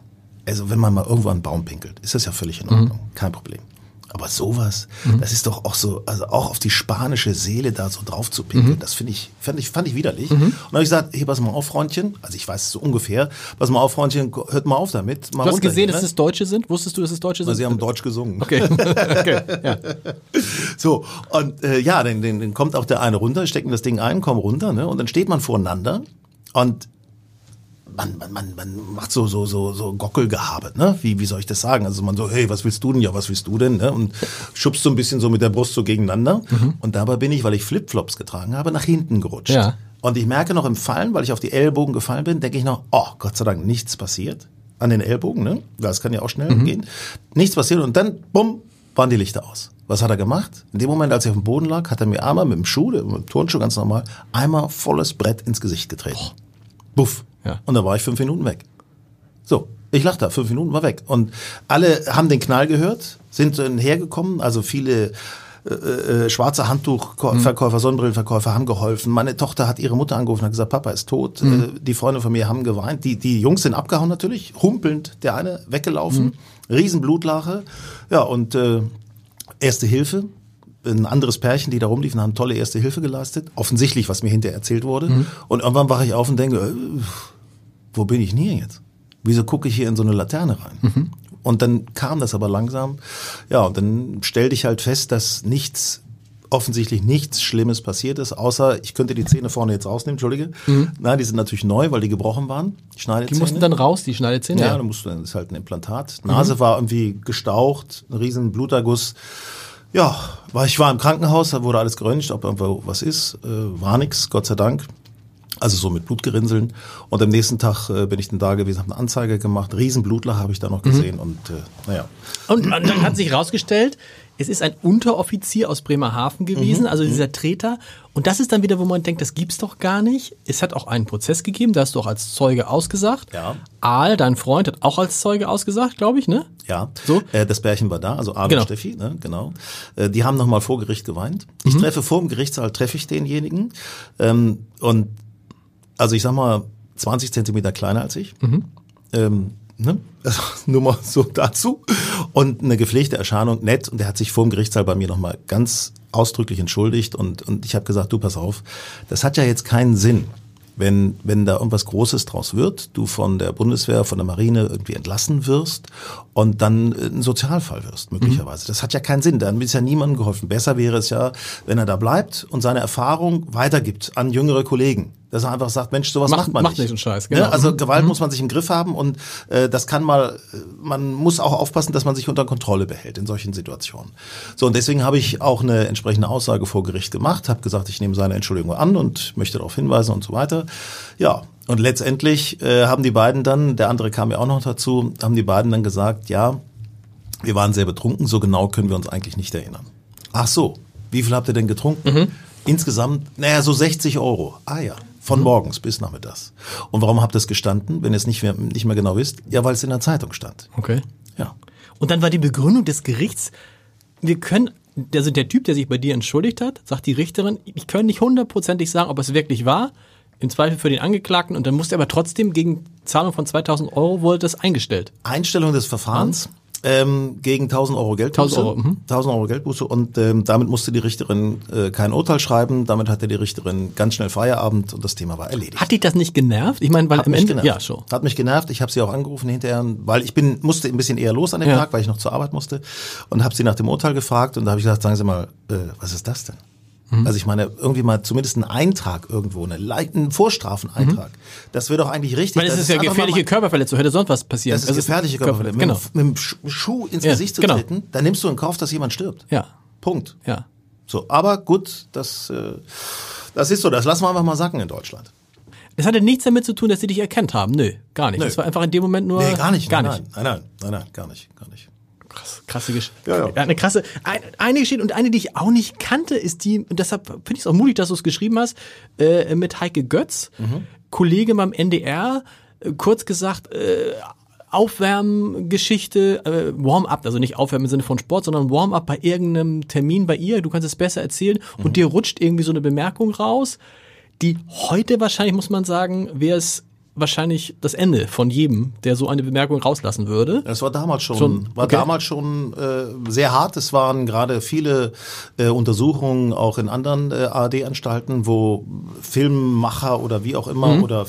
also wenn man mal irgendwo an einen Baum pinkelt, ist das ja völlig in Ordnung. Kein Problem. Aber sowas, das ist doch auch so, also auch auf die spanische Seele da so drauf zu pinkeln, das finde ich, fand ich, fand ich widerlich. Und dann habe ich gesagt, hey, pass mal auf, Freundchen, also ich weiß es so ungefähr, pass mal auf, Freundchen, hört mal auf damit. Mal Du hast gesehen, dass ne? es Deutsche sind? Wusstest du, dass es Deutsche sind? Sie haben Deutsch gesungen. okay. [LAUGHS] okay. Ja. So, und äh, ja, dann, dann, dann kommt auch der eine runter, stecken das Ding ein, kommen runter, ne? Und dann steht man voreinander und man, man, man, man macht so, so, so, so Gockelgehabe, ne? Wie, wie soll ich das sagen? Also man so, hey, was willst du denn? Ja, was willst du denn? Ne? Und schubst so ein bisschen so mit der Brust so gegeneinander. Und dabei bin ich, weil ich Flipflops getragen habe, nach hinten gerutscht. Ja. Und ich merke noch im Fallen, weil ich auf die Ellbogen gefallen bin, denke ich noch, oh, Gott sei Dank, nichts passiert. An den Ellbogen, ne? Das kann ja auch schnell gehen. Nichts passiert und dann, bumm, waren die Lichter aus. Was hat er gemacht? In dem Moment, als ich auf dem Boden lag, hat er mir einmal mit dem Schuh, mit dem Turnschuh ganz normal, einmal volles Brett ins Gesicht getreten. Buff. Ja. Und da war ich fünf Minuten weg. So, ich lag da, fünf Minuten war weg. Und alle haben den Knall gehört, sind dann hergekommen, also viele äh, äh, schwarze Handtuchverkäufer, Sonnenbrillenverkäufer haben geholfen. Meine Tochter hat ihre Mutter angerufen und hat gesagt, Papa ist tot. Äh, die Freunde von mir haben geweint. Die, die Jungs sind abgehauen natürlich, humpelnd, der eine weggelaufen, Riesenblutlache. Ja, und äh, Erste Hilfe, ein anderes Pärchen, die da rumliefen, haben tolle Erste Hilfe geleistet. Offensichtlich, was mir hinterher erzählt wurde. Und irgendwann wache ich auf und denke, äh, wo bin ich denn hier jetzt? Wieso gucke ich hier in so eine Laterne rein? Und dann kam das aber langsam. Ja, und dann stellte ich halt fest, dass nichts offensichtlich nichts Schlimmes passiert ist, außer ich könnte die Zähne vorne jetzt rausnehmen, entschuldige. Nein, die sind natürlich neu, weil die gebrochen waren, die Die Schneidezähne. mussten dann raus, die Schneidezähne. ja, dann musst du, das ist halt ein Implantat. Nase war irgendwie gestaucht, ein riesen Bluterguss. Ja, ich war im Krankenhaus, da wurde alles geröntgt, ob irgendwo was ist. Äh, war nix, Gott sei Dank. Also so mit Blutgerinnseln. Und am nächsten Tag äh, bin ich dann da gewesen, habe eine Anzeige gemacht. Riesen Blutlache habe ich da noch gesehen. Und äh, naja. Und, dann hat sich herausgestellt, es ist ein Unteroffizier aus Bremerhaven gewesen, Mhm. also dieser Treter. Und das ist dann wieder, wo man denkt, das gibt's doch gar nicht. Es hat auch einen Prozess gegeben, da hast du auch als Zeuge ausgesagt. Ja. Aal, dein Freund, hat auch als Zeuge ausgesagt, glaube ich, ne? Ja, So? äh, das Bärchen war da, also Arne Genau. und Steffi, ne, genau. Äh, die haben nochmal vor Gericht geweint. Ich Mhm. treffe vor dem Gerichtssaal, treffe ich denjenigen. Ähm, und also ich sag mal, 20 Zentimeter kleiner als ich. Mhm. Ähm, ne? Also, [LAUGHS] nur mal so dazu. Und eine gepflegte Erscheinung, nett. Und der hat sich vor dem Gerichtssaal bei mir nochmal ganz ausdrücklich entschuldigt. Und, und ich habe gesagt, du pass auf, das hat ja jetzt keinen Sinn wenn, wenn da irgendwas Großes draus wird, du von der Bundeswehr, von der Marine irgendwie entlassen wirst und dann äh, ein Sozialfall wirst, möglicherweise. Das hat ja keinen Sinn. Dann ist ja niemandem geholfen. Besser wäre es ja, wenn er da bleibt und seine Erfahrung weitergibt an jüngere Kollegen. Dass er einfach sagt, Mensch, sowas Macht- macht man macht nicht. nicht so einen Scheiß, Ne? genau. Also Gewalt muss man sich im Griff haben und äh, das kann mal, äh, man muss auch aufpassen, dass man sich unter Kontrolle behält in solchen Situationen. So, und deswegen habe ich auch eine entsprechende Aussage vor Gericht gemacht, habe gesagt, ich nehme seine Entschuldigung an und möchte darauf hinweisen und so weiter. Ja, und letztendlich äh, haben die beiden dann, der andere kam ja auch noch dazu, haben die beiden dann gesagt, ja, wir waren sehr betrunken, so genau können wir uns eigentlich nicht erinnern. Ach so, wie viel habt ihr denn getrunken? Insgesamt, naja, so 60 Euro. Ah ja, von morgens bis nachmittags. Und warum habt ihr es gestanden, wenn ihr es nicht mehr, nicht mehr genau wisst? Ja, weil es in der Zeitung stand. Okay. Ja. Und dann war die Begründung des Gerichts, wir können, also der Typ, der sich bei dir entschuldigt hat, sagt die Richterin, ich kann nicht hundertprozentig sagen, ob es wirklich war, im Zweifel für den Angeklagten, und dann musste er aber trotzdem gegen Zahlung von 2000 Euro wurde das eingestellt. Einstellung des Verfahrens ähm, gegen 1000 Euro Geldbuße. 1000 Euro, mhm. 1000 Euro Geldbuße und ähm, damit musste die Richterin äh, kein Urteil schreiben. Damit hatte die Richterin ganz schnell Feierabend und das Thema war erledigt. Hat dich das nicht genervt? Ich meine, weil Hat am Ende, genervt. ja, schon. Hat mich genervt. Ich habe sie auch angerufen hinterher, weil ich bin musste ein bisschen eher los an dem Ja. Tag, weil ich noch zur Arbeit musste und habe sie nach dem Urteil gefragt und da habe ich gesagt, sagen Sie mal, äh, was ist das denn? Mhm. Also ich meine, irgendwie mal zumindest einen Eintrag irgendwo, eine, einen Vorstrafeneintrag. Das wäre doch eigentlich richtig. Mhm. Weil es Das ist ja einfach mal- gefährliche Körperverletzung, hätte sonst was passieren. Das ist Es gefährliche Körperverletzung. Genau. Mit, dem- Schuh ins Ja, Gesicht zu genau. treten, dann nimmst du in Kauf, dass jemand stirbt. Ja, Punkt. ja. So, aber gut, das, äh, das ist so. Das lassen wir einfach mal sacken in Deutschland. Das hatte nichts damit zu tun, dass sie dich erkannt haben. Nö, gar nicht. Nö. Das war einfach in dem Moment nur. Nee, gar nicht. Gar nein, nicht. Nein, nein, nein, nein, gar nicht, gar nicht. Krass, krasse Geschichte. Ja, ja. Eine krasse, ein, eine Geschichte und eine, die ich auch nicht kannte, ist die, und deshalb finde ich es auch mutig, dass du es geschrieben hast, äh, mit Heike Götz, Kollege beim NDR, äh, kurz gesagt, äh, Aufwärmgeschichte, äh, Warm-up, also nicht Aufwärmen im Sinne von Sport, sondern Warm-up bei irgendeinem Termin bei ihr, du kannst es besser erzählen und dir rutscht irgendwie so eine Bemerkung raus, die heute wahrscheinlich, muss man sagen, wäre es wahrscheinlich das Ende von jedem, der so eine Bemerkung rauslassen würde. Das war damals schon, Schon, war okay. damals schon äh, sehr hart. Es waren gerade viele äh, Untersuchungen auch in anderen äh, ARD-Anstalten, wo Filmmacher oder wie auch immer oder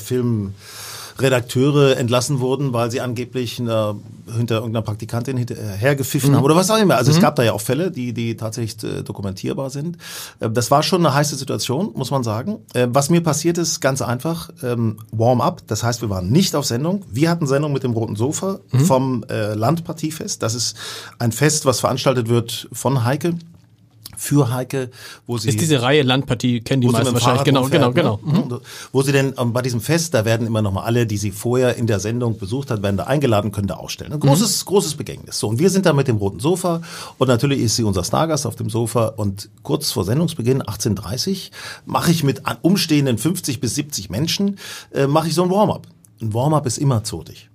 Filmredakteure entlassen wurden, weil sie angeblich einer, hinter irgendeiner Praktikantin hinterhergepfiffen haben oder was auch immer. Also es gab da ja auch Fälle, die, die tatsächlich äh, dokumentierbar sind. Äh, das war schon eine heiße Situation, muss man sagen. Äh, was mir passiert ist, ganz einfach, ähm, Warm-up. Das heißt, wir waren nicht auf Sendung. Wir hatten Sendung mit dem Roten Sofa vom äh, Landpartiefest. Das ist ein Fest, was veranstaltet wird von Heike. Für Heike, wo sie Ist diese Reihe Landpartie, kennen die meisten wahrscheinlich. Genau, genau, rumfährt, genau. ne? Wo sie denn ähm, bei diesem Fest, da werden immer noch mal alle, die sie vorher in der Sendung besucht hat, werden da eingeladen, können da ausstellen. Ein großes, großes Begängnis. So, und wir sind da mit dem roten Sofa und natürlich ist sie unser Stargast auf dem Sofa und kurz vor Sendungsbeginn, 18.30 mache ich mit umstehenden 50 bis 70 Menschen, äh, mache ich so ein Warm-up. Ein Warm-up ist immer zotig.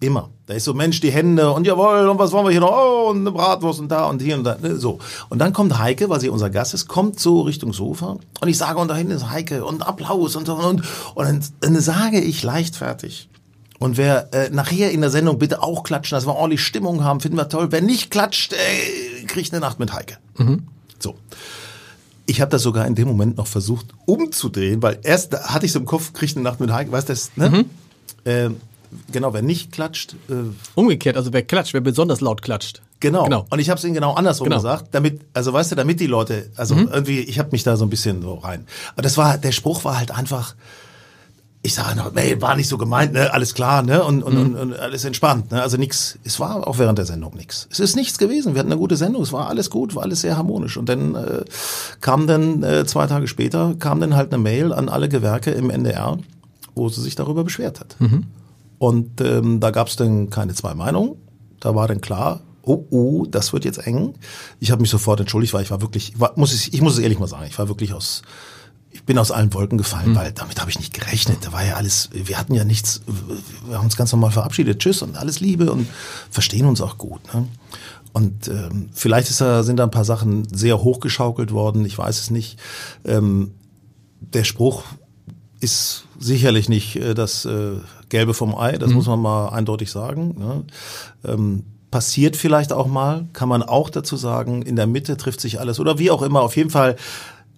Immer. Da ist so, Mensch, die Hände und jawohl, und was wollen wir hier noch? Oh, und eine Bratwurst und da und hier und da. ne, So. Und dann kommt Heike, weil sie unser Gast ist, kommt so Richtung Sofa und ich sage, und da hinten ist Heike und Applaus und so und, und dann, dann sage ich leichtfertig. Und wer äh, nachher in der Sendung bitte auch klatschen, dass wir ordentlich Stimmung haben, finden wir toll. Wer nicht klatscht, äh, kriegt eine Nacht mit Heike. So. Ich habe das sogar in dem Moment noch versucht umzudrehen, weil erst da hatte ich so im Kopf, kriegt eine Nacht mit Heike, weißt du das, ne? Ähm, genau, wer nicht klatscht, äh, Umgekehrt, also wer klatscht, wer besonders laut klatscht. Genau. Genau. Und ich habe es ihnen genau andersrum Genau. gesagt, damit, also weißt du, damit die Leute, also irgendwie, ich habe mich da so ein bisschen so rein. Aber das war, der Spruch war halt einfach, ich sage noch, nee, war nicht so gemeint, ne, alles klar, ne, und, und, und, und alles entspannt, ne, also nix, es war auch während der Sendung nix. Es ist nichts gewesen, wir hatten eine gute Sendung, es war alles gut, war alles sehr harmonisch. Und dann äh, kam dann, äh, zwei Tage später, kam dann halt eine Mail an alle Gewerke im NDR, wo sie sich darüber beschwert hat. Und ähm, da gab es dann keine zwei Meinungen. Da war dann klar, oh, oh, das wird jetzt eng. Ich habe mich sofort entschuldigt, weil ich war wirklich, war, muss ich, ich muss es ehrlich mal sagen, ich war wirklich aus, ich bin aus allen Wolken gefallen, weil damit habe ich nicht gerechnet. Da war ja alles, wir hatten ja nichts, wir haben uns ganz normal verabschiedet, tschüss und alles Liebe und verstehen uns auch gut. Ne? Und ähm, vielleicht ist da, sind da ein paar Sachen sehr hochgeschaukelt worden, ich weiß es nicht. Ähm, der Spruch ist sicherlich nicht äh, das äh, Gelbe vom Ei, das muss man mal eindeutig sagen. Ne? Ähm, passiert vielleicht auch mal, kann man auch dazu sagen, in der Mitte trifft sich alles oder wie auch immer. Auf jeden Fall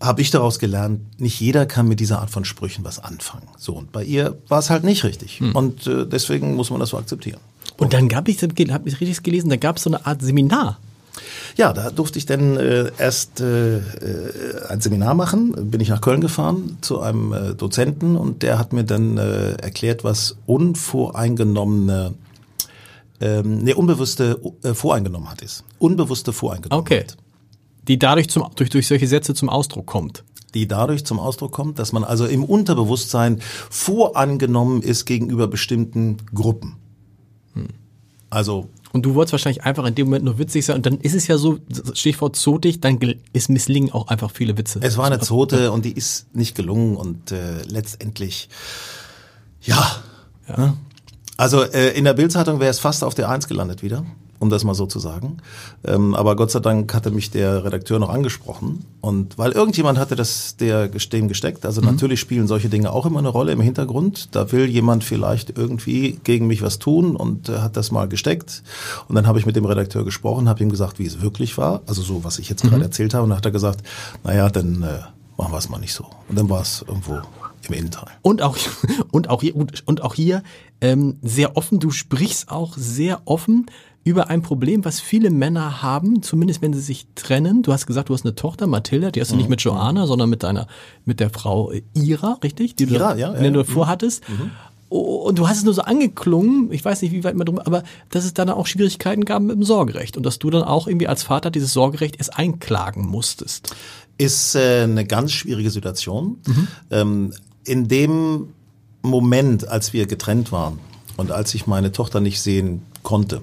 habe ich daraus gelernt, nicht jeder kann mit dieser Art von Sprüchen was anfangen. So, und bei ihr war es halt nicht richtig. Und äh, deswegen muss man das so akzeptieren. Und dann gab ich, habe ich richtig gelesen, da gab es so eine Art Seminar. Ja, da durfte ich dann äh, erst äh, äh, ein Seminar machen. Bin ich nach Köln gefahren zu einem äh, Dozenten und der hat mir dann äh, erklärt, was unvoreingenommene, ähm, nee, unbewusste äh, Voreingenommenheit ist. Unbewusste Voreingenommenheit. Okay. Die dadurch zum, durch, durch solche Sätze zum Ausdruck kommt. Die dadurch zum Ausdruck kommt, dass man also im Unterbewusstsein vorangenommen ist gegenüber bestimmten Gruppen. Also Und du wolltest wahrscheinlich einfach in dem Moment nur witzig sein. Und dann ist es ja so, Stichwort zotig, dann ist misslingen auch einfach viele Witze. Es war eine Zote und die ist nicht gelungen und äh, letztendlich, ja. ne? Also äh, in der Bildzeitung wäre es fast auf der Eins gelandet wieder, um das mal so zu sagen. Ähm, aber Gott sei Dank hatte mich der Redakteur noch angesprochen und weil irgendjemand hatte das der dem gesteckt. Also natürlich spielen solche Dinge auch immer eine Rolle im Hintergrund. Da will jemand vielleicht irgendwie gegen mich was tun und äh, hat das mal gesteckt. Und dann habe ich mit dem Redakteur gesprochen, habe ihm gesagt, wie es wirklich war. Also so, was ich jetzt gerade erzählt habe. Und dann hat er gesagt, naja, dann äh, machen wir es mal nicht so. Und dann war es irgendwo im Innenteil. Und auch, [LAUGHS] und auch hier, und, und auch hier ähm, sehr offen. Du sprichst auch sehr offen über ein Problem, was viele Männer haben, zumindest wenn sie sich trennen. Du hast gesagt, du hast eine Tochter, Mathilda, die hast du nicht mit Joanna, sondern mit deiner, mit der Frau äh, Ira, richtig? Die du, Ira, ja, die ja. du vorhattest. Oh, Und du hast es nur so angeklungen, ich weiß nicht, wie weit man drum, aber dass es dann auch Schwierigkeiten gab mit dem Sorgerecht und dass du dann auch irgendwie als Vater dieses Sorgerecht erst einklagen musstest. ist äh, eine ganz schwierige Situation. Ähm, in dem Moment, als wir getrennt waren und als ich meine Tochter nicht sehen konnte,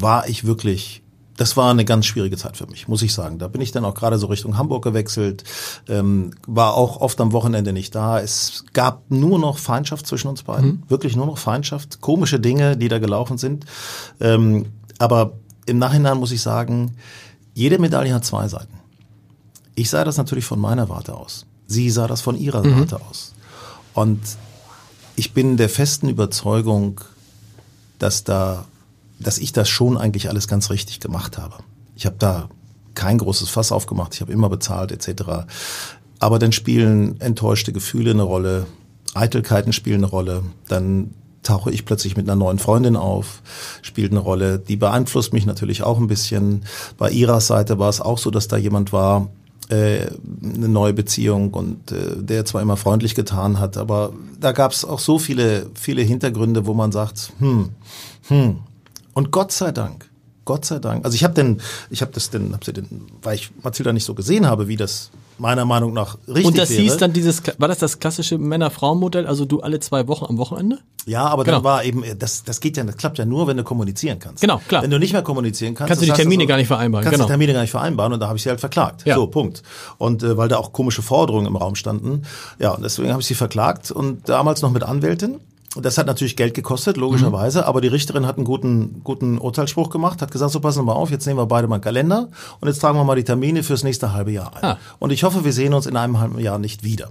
war ich wirklich, das war eine ganz schwierige Zeit für mich, muss ich sagen. Da bin ich dann auch gerade so Richtung Hamburg gewechselt, ähm, war auch oft am Wochenende nicht da. Es gab nur noch Feindschaft zwischen uns beiden, wirklich nur noch Feindschaft, komische Dinge, die da gelaufen sind. Ähm, aber im Nachhinein muss ich sagen, jede Medaille hat zwei Seiten. Ich sah das natürlich von meiner Warte aus. Sie sah das von ihrer Warte aus. Und ich bin der festen Überzeugung, dass da, dass ich das schon eigentlich alles ganz richtig gemacht habe. Ich habe da kein großes Fass aufgemacht, ich habe immer bezahlt etc. Aber dann spielen enttäuschte Gefühle eine Rolle, Eitelkeiten spielen eine Rolle, dann tauche ich plötzlich mit einer neuen Freundin auf, spielt eine Rolle. Die beeinflusst mich natürlich auch ein bisschen. Bei ihrer Seite war es auch so, dass da jemand war, äh, eine neue Beziehung und äh, der zwar immer freundlich getan hat, aber da gab es auch so viele, viele Hintergründe, wo man sagt, hm, hm. Und Gott sei Dank, Gott sei Dank. Also ich habe denn, ich habe das denn, hab sie denn, weil ich Mathilda nicht so gesehen habe, wie das meiner Meinung nach richtig Und das wäre. hieß dann dieses, war das das klassische Männer-Frauen-Modell, also du alle zwei Wochen am Wochenende? Ja, aber dann Genau. war eben, das, das geht ja, das klappt ja nur, wenn du kommunizieren kannst. Genau, klar. Wenn du nicht mehr kommunizieren kannst, Kannst du die das heißt Termine gar nicht vereinbaren, Kannst genau. die Termine gar nicht vereinbaren und da habe ich sie halt verklagt. Ja. So, Punkt. Und äh, weil da auch komische Forderungen im Raum standen. Ja, und deswegen habe ich sie verklagt und damals noch mit Anwältin. Das hat natürlich Geld gekostet, logischerweise, aber die Richterin hat einen guten, guten Urteilsspruch gemacht, hat gesagt, so passen wir mal auf, jetzt nehmen wir beide mal einen Kalender und jetzt tragen wir mal die Termine fürs nächste halbe Jahr ein. Ah. Und ich hoffe, wir sehen uns in einem halben Jahr nicht wieder.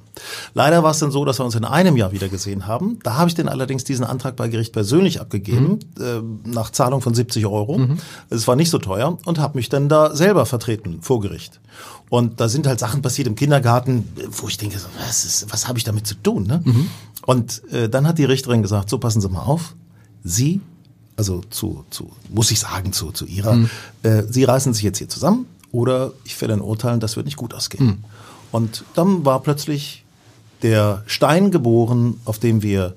Leider war es dann so, dass wir uns in einem Jahr wieder gesehen haben. Da habe ich dann allerdings diesen Antrag bei Gericht persönlich abgegeben, äh, nach Zahlung von 70 Euro. Es war nicht so teuer und habe mich dann da selber vertreten vor Gericht. Und da sind halt Sachen passiert im Kindergarten, wo ich denke, was, ist, was habe ich damit zu tun? Ne? Und äh, dann hat die Richterin gesagt, so passen Sie mal auf, Sie also zu, zu muss ich sagen, zu, zu ihrer, mhm. äh, sie reißen sich jetzt hier zusammen oder ich werde dann urteilen, das wird nicht gut ausgehen. Mhm. Und dann war plötzlich der Stein geboren, auf dem wir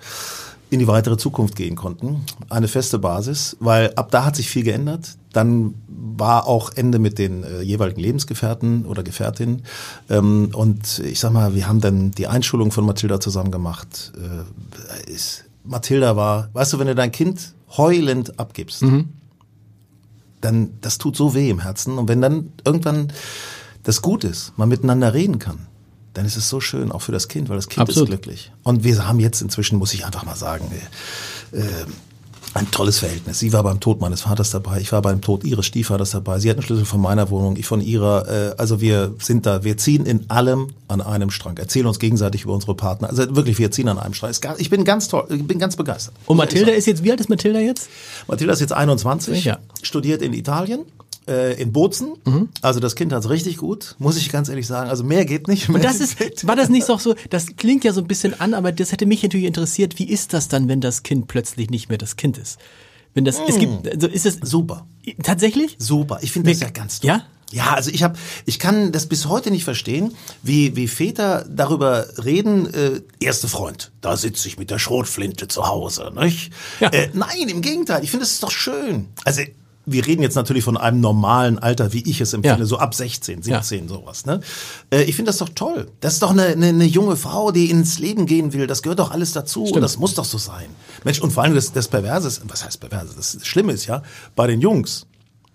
in die weitere Zukunft gehen konnten. Eine feste Basis, weil ab da hat sich viel geändert. Dann war auch Ende mit den äh, jeweiligen Lebensgefährten oder Gefährtinnen. Ähm, und ich sag mal, wir haben dann die Einschulung von Mathilda zusammen gemacht. Äh, ist, Mathilda war, weißt du, wenn du dein Kind heulend abgibst, mhm. dann das tut so weh im Herzen. Und wenn dann irgendwann das gut ist, man miteinander reden kann, dann ist es so schön, auch für das Kind, weil das Kind Absolut. ist glücklich. Und wir haben jetzt inzwischen, muss ich einfach mal sagen, äh, ein tolles Verhältnis. Sie war beim Tod meines Vaters dabei, ich war beim Tod ihres Stiefvaters dabei. Sie hat einen Schlüssel von meiner Wohnung, ich von ihrer. Äh, also wir sind da, wir ziehen in allem an einem Strang, erzählen uns gegenseitig über unsere Partner. Also wirklich, wir ziehen an einem Strang. Ich bin ganz toll, ich bin ganz begeistert. Und Mathilda ist jetzt, wie alt ist Mathilda jetzt? Mathilda ist jetzt 21, ja. studiert in Italien äh, in Bozen. Mhm. Also das Kind hat's richtig gut, muss ich ganz ehrlich sagen. Also mehr geht nicht. Mehr Und das ist, [LAUGHS] war das nicht so, so, das klingt ja so ein bisschen an, aber das hätte mich natürlich interessiert, wie ist das dann, wenn das Kind plötzlich nicht mehr das Kind ist? Wenn das, mm. es gibt, also ist es super. Tatsächlich? Super. Ich finde das ja ganz toll. Ja? Ja, also ich habe, ich kann das bis heute nicht verstehen, wie wie Väter darüber reden. Äh, erste Freund, da sitze ich mit der Schrotflinte zu Hause, nicht? Ja. Äh, nein, im Gegenteil. Ich finde, das ist doch schön. Also wir reden jetzt natürlich von einem normalen Alter, wie ich es empfinde, ja. so ab 16, 17, ja. sowas. Ne? Äh, ich finde das doch toll. Das ist doch eine, eine, eine, junge Frau, die ins Leben gehen will. Das gehört doch alles dazu. Stimmt. Das muss doch so sein. Mensch, und vor allem das, das Perverse was heißt Perverse? Das Schlimme ist ja, bei den Jungs,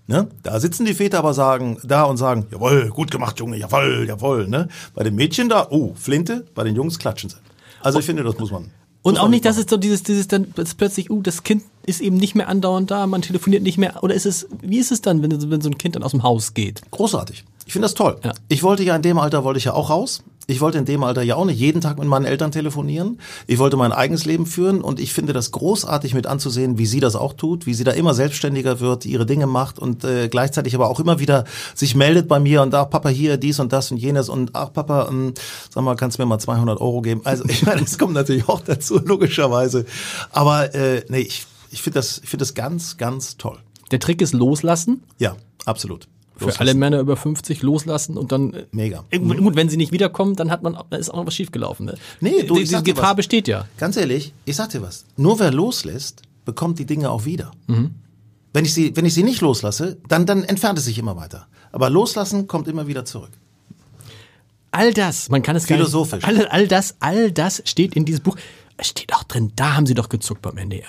Ne? Da sitzen die Väter aber sagen, da und sagen, jawohl, gut gemacht, Junge, jawohl, jawohl. Ne? Bei den Mädchen da, oh, Flinte, bei den Jungs klatschen sie. Also ich finde, das muss man. Und auch nicht, dass es so dieses, dieses dann plötzlich, uh, das Kind ist eben nicht mehr andauernd da, man telefoniert nicht mehr. Oder ist es, wie ist es dann, wenn, wenn so ein Kind dann aus dem Haus geht? Großartig. Ich finde das toll. Ja. Ich wollte ja in dem Alter, wollte ich ja auch raus. Ich wollte in dem Alter ja auch nicht jeden Tag mit meinen Eltern telefonieren. Ich wollte mein eigenes Leben führen und ich finde das großartig mit anzusehen, wie sie das auch tut, wie sie da immer selbstständiger wird, ihre Dinge macht und äh, gleichzeitig aber auch immer wieder sich meldet bei mir und ach Papa hier dies und das und jenes und ach Papa, ähm, sag mal, kannst du mir mal 200 Euro geben? Also ich meine, das kommt natürlich auch dazu logischerweise. Aber äh, nee, ich, ich finde das, ich finde das ganz, ganz toll. Der Trick ist loslassen? Ja, absolut. Für alle Männer über 50 loslassen und dann. Äh, Mega. Gut, wenn sie nicht wiederkommen, dann hat man, dann ist auch noch was schiefgelaufen. Ne? Nee, du, Diese Gefahr besteht ja. Ganz ehrlich, ich sag dir was. Nur wer loslässt, bekommt die Dinge auch wieder. Mhm. Wenn ich sie, wenn ich sie nicht loslasse, dann, dann entfernt es sich immer weiter. Aber loslassen kommt immer wieder zurück. All das, man kann es Philosophisch. Gar nicht, all, all das, all das steht in diesem Buch. Es steht auch drin, da haben sie doch gezuckt beim NDR.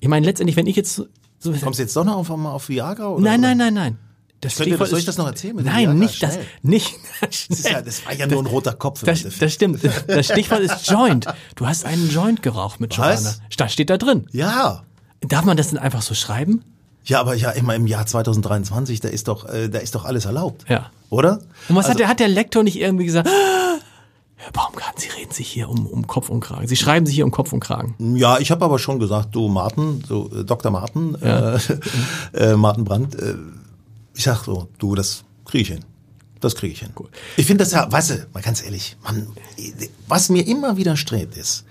Ich meine, letztendlich, wenn ich jetzt so, Kommst du jetzt doch noch auf, auf Viagra? Oder? Nein, nein, nein, nein. Das Könnte, soll ich das noch erzählen? Nein, nicht das, [LAUGHS] nicht. Das, das, ja, das, war ja nur ein roter Kopf. Das, das stimmt. Das Stichwort ist Joint. Du hast einen Joint geraucht mit Joanna. Das steht da drin. Ja. Darf man das denn einfach so schreiben? Ja, aber ja immer im Jahr 2023, da ist doch, äh, da ist doch alles erlaubt. Ja. Oder? Und was also, hat der, hat der Lektor nicht irgendwie gesagt? Herr Baumgarten, Sie reden sich hier um, um Kopf und Kragen. Sie schreiben sich hier um Kopf und Kragen. Ja, ich habe aber schon gesagt, du Martin, so äh, Dr. Martin, ja. äh, [LAUGHS] äh, Martin Brandt, äh, ich sag so, du, das kriege ich hin. Das kriege ich hin. Cool. Ich finde das ja, weißt du, mal ganz ehrlich, man, was mir immer widerstrebt ist,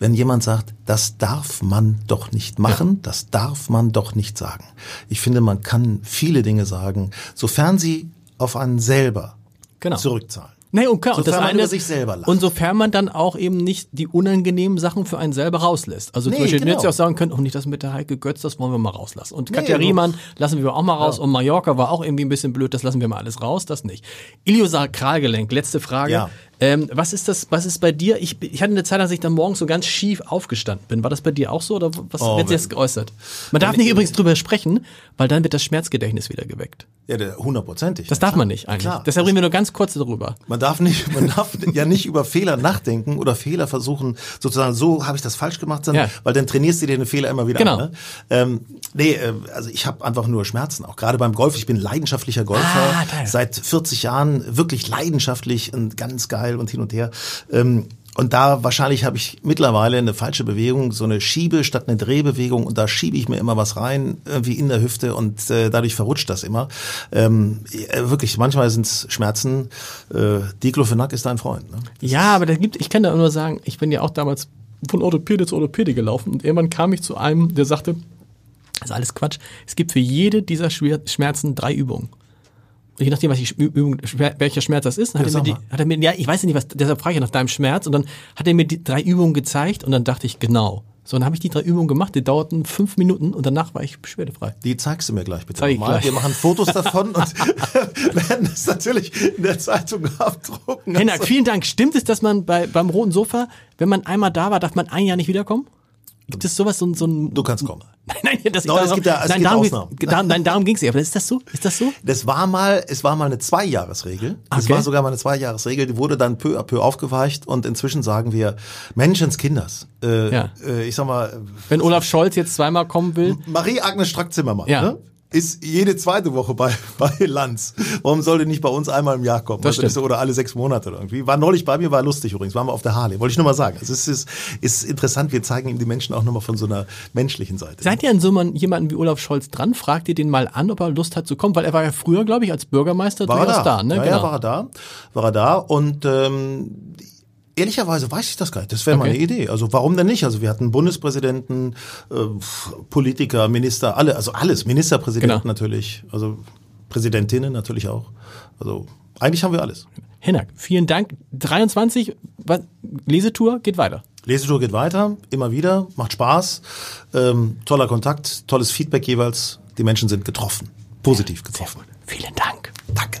wenn jemand sagt, das darf man doch nicht machen, ja. das darf man doch nicht sagen. Ich finde, man kann viele Dinge sagen, sofern sie auf einen selber genau. zurückzahlen. Nee, und klar, und das eine, sich selber lacht. Und sofern man dann auch eben nicht die unangenehmen Sachen für einen selber rauslässt. Also nee, zum Beispiel, genau. jetzt ja auch sagen können, oh, nicht das mit der Heike Götz, das wollen wir mal rauslassen. Und nee, Katja Riemann lassen wir auch mal raus. Ja. Und Mallorca war auch irgendwie ein bisschen blöd, das lassen wir mal alles raus, das nicht. Iliosakralgelenk, letzte Frage. Ja. Ähm, was ist das, was ist bei dir? Ich, ich hatte eine Zeit, als ich dann morgens so ganz schief aufgestanden bin. War das bei dir auch so oder was oh, wird jetzt geäußert? Man darf nicht ich, übrigens drüber sprechen, weil dann wird das Schmerzgedächtnis wieder geweckt. Ja, hundertprozentig. Das darf man nicht eigentlich. Klar. Deshalb reden wir nur ganz kurz darüber. Man darf nicht, man darf ja nicht über Fehler nachdenken oder Fehler versuchen, sozusagen, so habe ich das falsch gemacht, sondern, ja. weil dann trainierst du dir den Fehler immer wieder genau. an. Ne? Ähm, nee, äh, also ich habe einfach nur Schmerzen, auch gerade beim Golf. Ich bin leidenschaftlicher Golfer, ah, seit 40 Jahren wirklich leidenschaftlich und ganz geil und hin und her. Ähm, und da wahrscheinlich habe ich mittlerweile eine falsche Bewegung, so eine Schiebe statt eine Drehbewegung und da schiebe ich mir immer was rein, irgendwie in der Hüfte und äh, dadurch verrutscht das immer. Ähm, äh, wirklich, manchmal sind es Schmerzen. Äh, Diclofenac ist dein Freund. Ne? Ja, aber da gibt, ich kann da nur sagen, ich bin ja auch damals von Orthopäde zu Orthopäde gelaufen und irgendwann kam ich zu einem, der sagte, Das ist alles Quatsch. Es gibt für jede dieser Schmerzen drei Übungen. Je nachdem, was die Übung, welcher Schmerz das ist, hat er, mir die, hat er mir, ja, ich weiß nicht, was, deshalb frage ich nach deinem Schmerz. Und dann hat er mir die drei Übungen gezeigt und dann dachte ich, genau. So, dann habe ich die drei Übungen gemacht, die dauerten fünf Minuten und danach war ich beschwerdefrei. Die zeigst du mir gleich bitte Zeig nochmal. Wir machen Fotos davon und [LAUGHS] werden es natürlich in der Zeitung abdrucken. Hennak, vielen Dank. Stimmt es, dass man bei, beim roten Sofa, wenn man einmal da war, darf man ein Jahr nicht wiederkommen? Gibt es sowas, so, so ein... Du kannst kommen. [LAUGHS] Nein, nein, das Doch, es gibt ja- es nein, gibt darum, Ausnahmen. nein, darum ging es nicht. Aber ist das so? Ist das so? Das war mal, es war mal eine Zweijahresregel. Es Okay. war sogar mal eine Zweijahresregel, die wurde dann peu à peu aufgeweicht und inzwischen sagen wir Menschenskinders. Äh, Ja. äh, ich sag mal, Wenn Olaf Scholz jetzt zweimal kommen will, Marie-Agnes Strack-Zimmermann, Ja. ne? Ist jede zweite Woche bei, [LAUGHS] bei Lanz. Warum sollte nicht bei uns einmal im Jahr kommen? Das Also ist Oder alle sechs Monate oder irgendwie. War neulich bei mir, war lustig übrigens. Waren wir auf der Harley. Wollte ich nur mal sagen. Also es ist, ist interessant. Wir zeigen ihm die Menschen auch nochmal von so einer menschlichen Seite. seid ihr an so man- jemanden wie Olaf Scholz dran? Fragt ihr den mal an, ob er Lust hat zu kommen? Weil er war ja früher, glaube ich, als Bürgermeister war er durchaus da. da. ne? ja, genau. ja, war er da. War er da. Und ähm, ehrlicherweise weiß ich das gar nicht. Das wäre mal Okay. eine Idee. Also warum denn nicht? Also wir hatten Bundespräsidenten, äh, Politiker, Minister, alle, also alles. Ministerpräsidenten Genau. natürlich. Also Präsidentinnen natürlich auch. Also eigentlich haben wir alles. Hennak, vielen Dank. 23, was, Lesetour geht weiter. Lesetour geht weiter, immer wieder, macht Spaß, ähm, toller Kontakt, tolles Feedback jeweils. Die Menschen sind getroffen, positiv getroffen. Vielen Dank. Danke.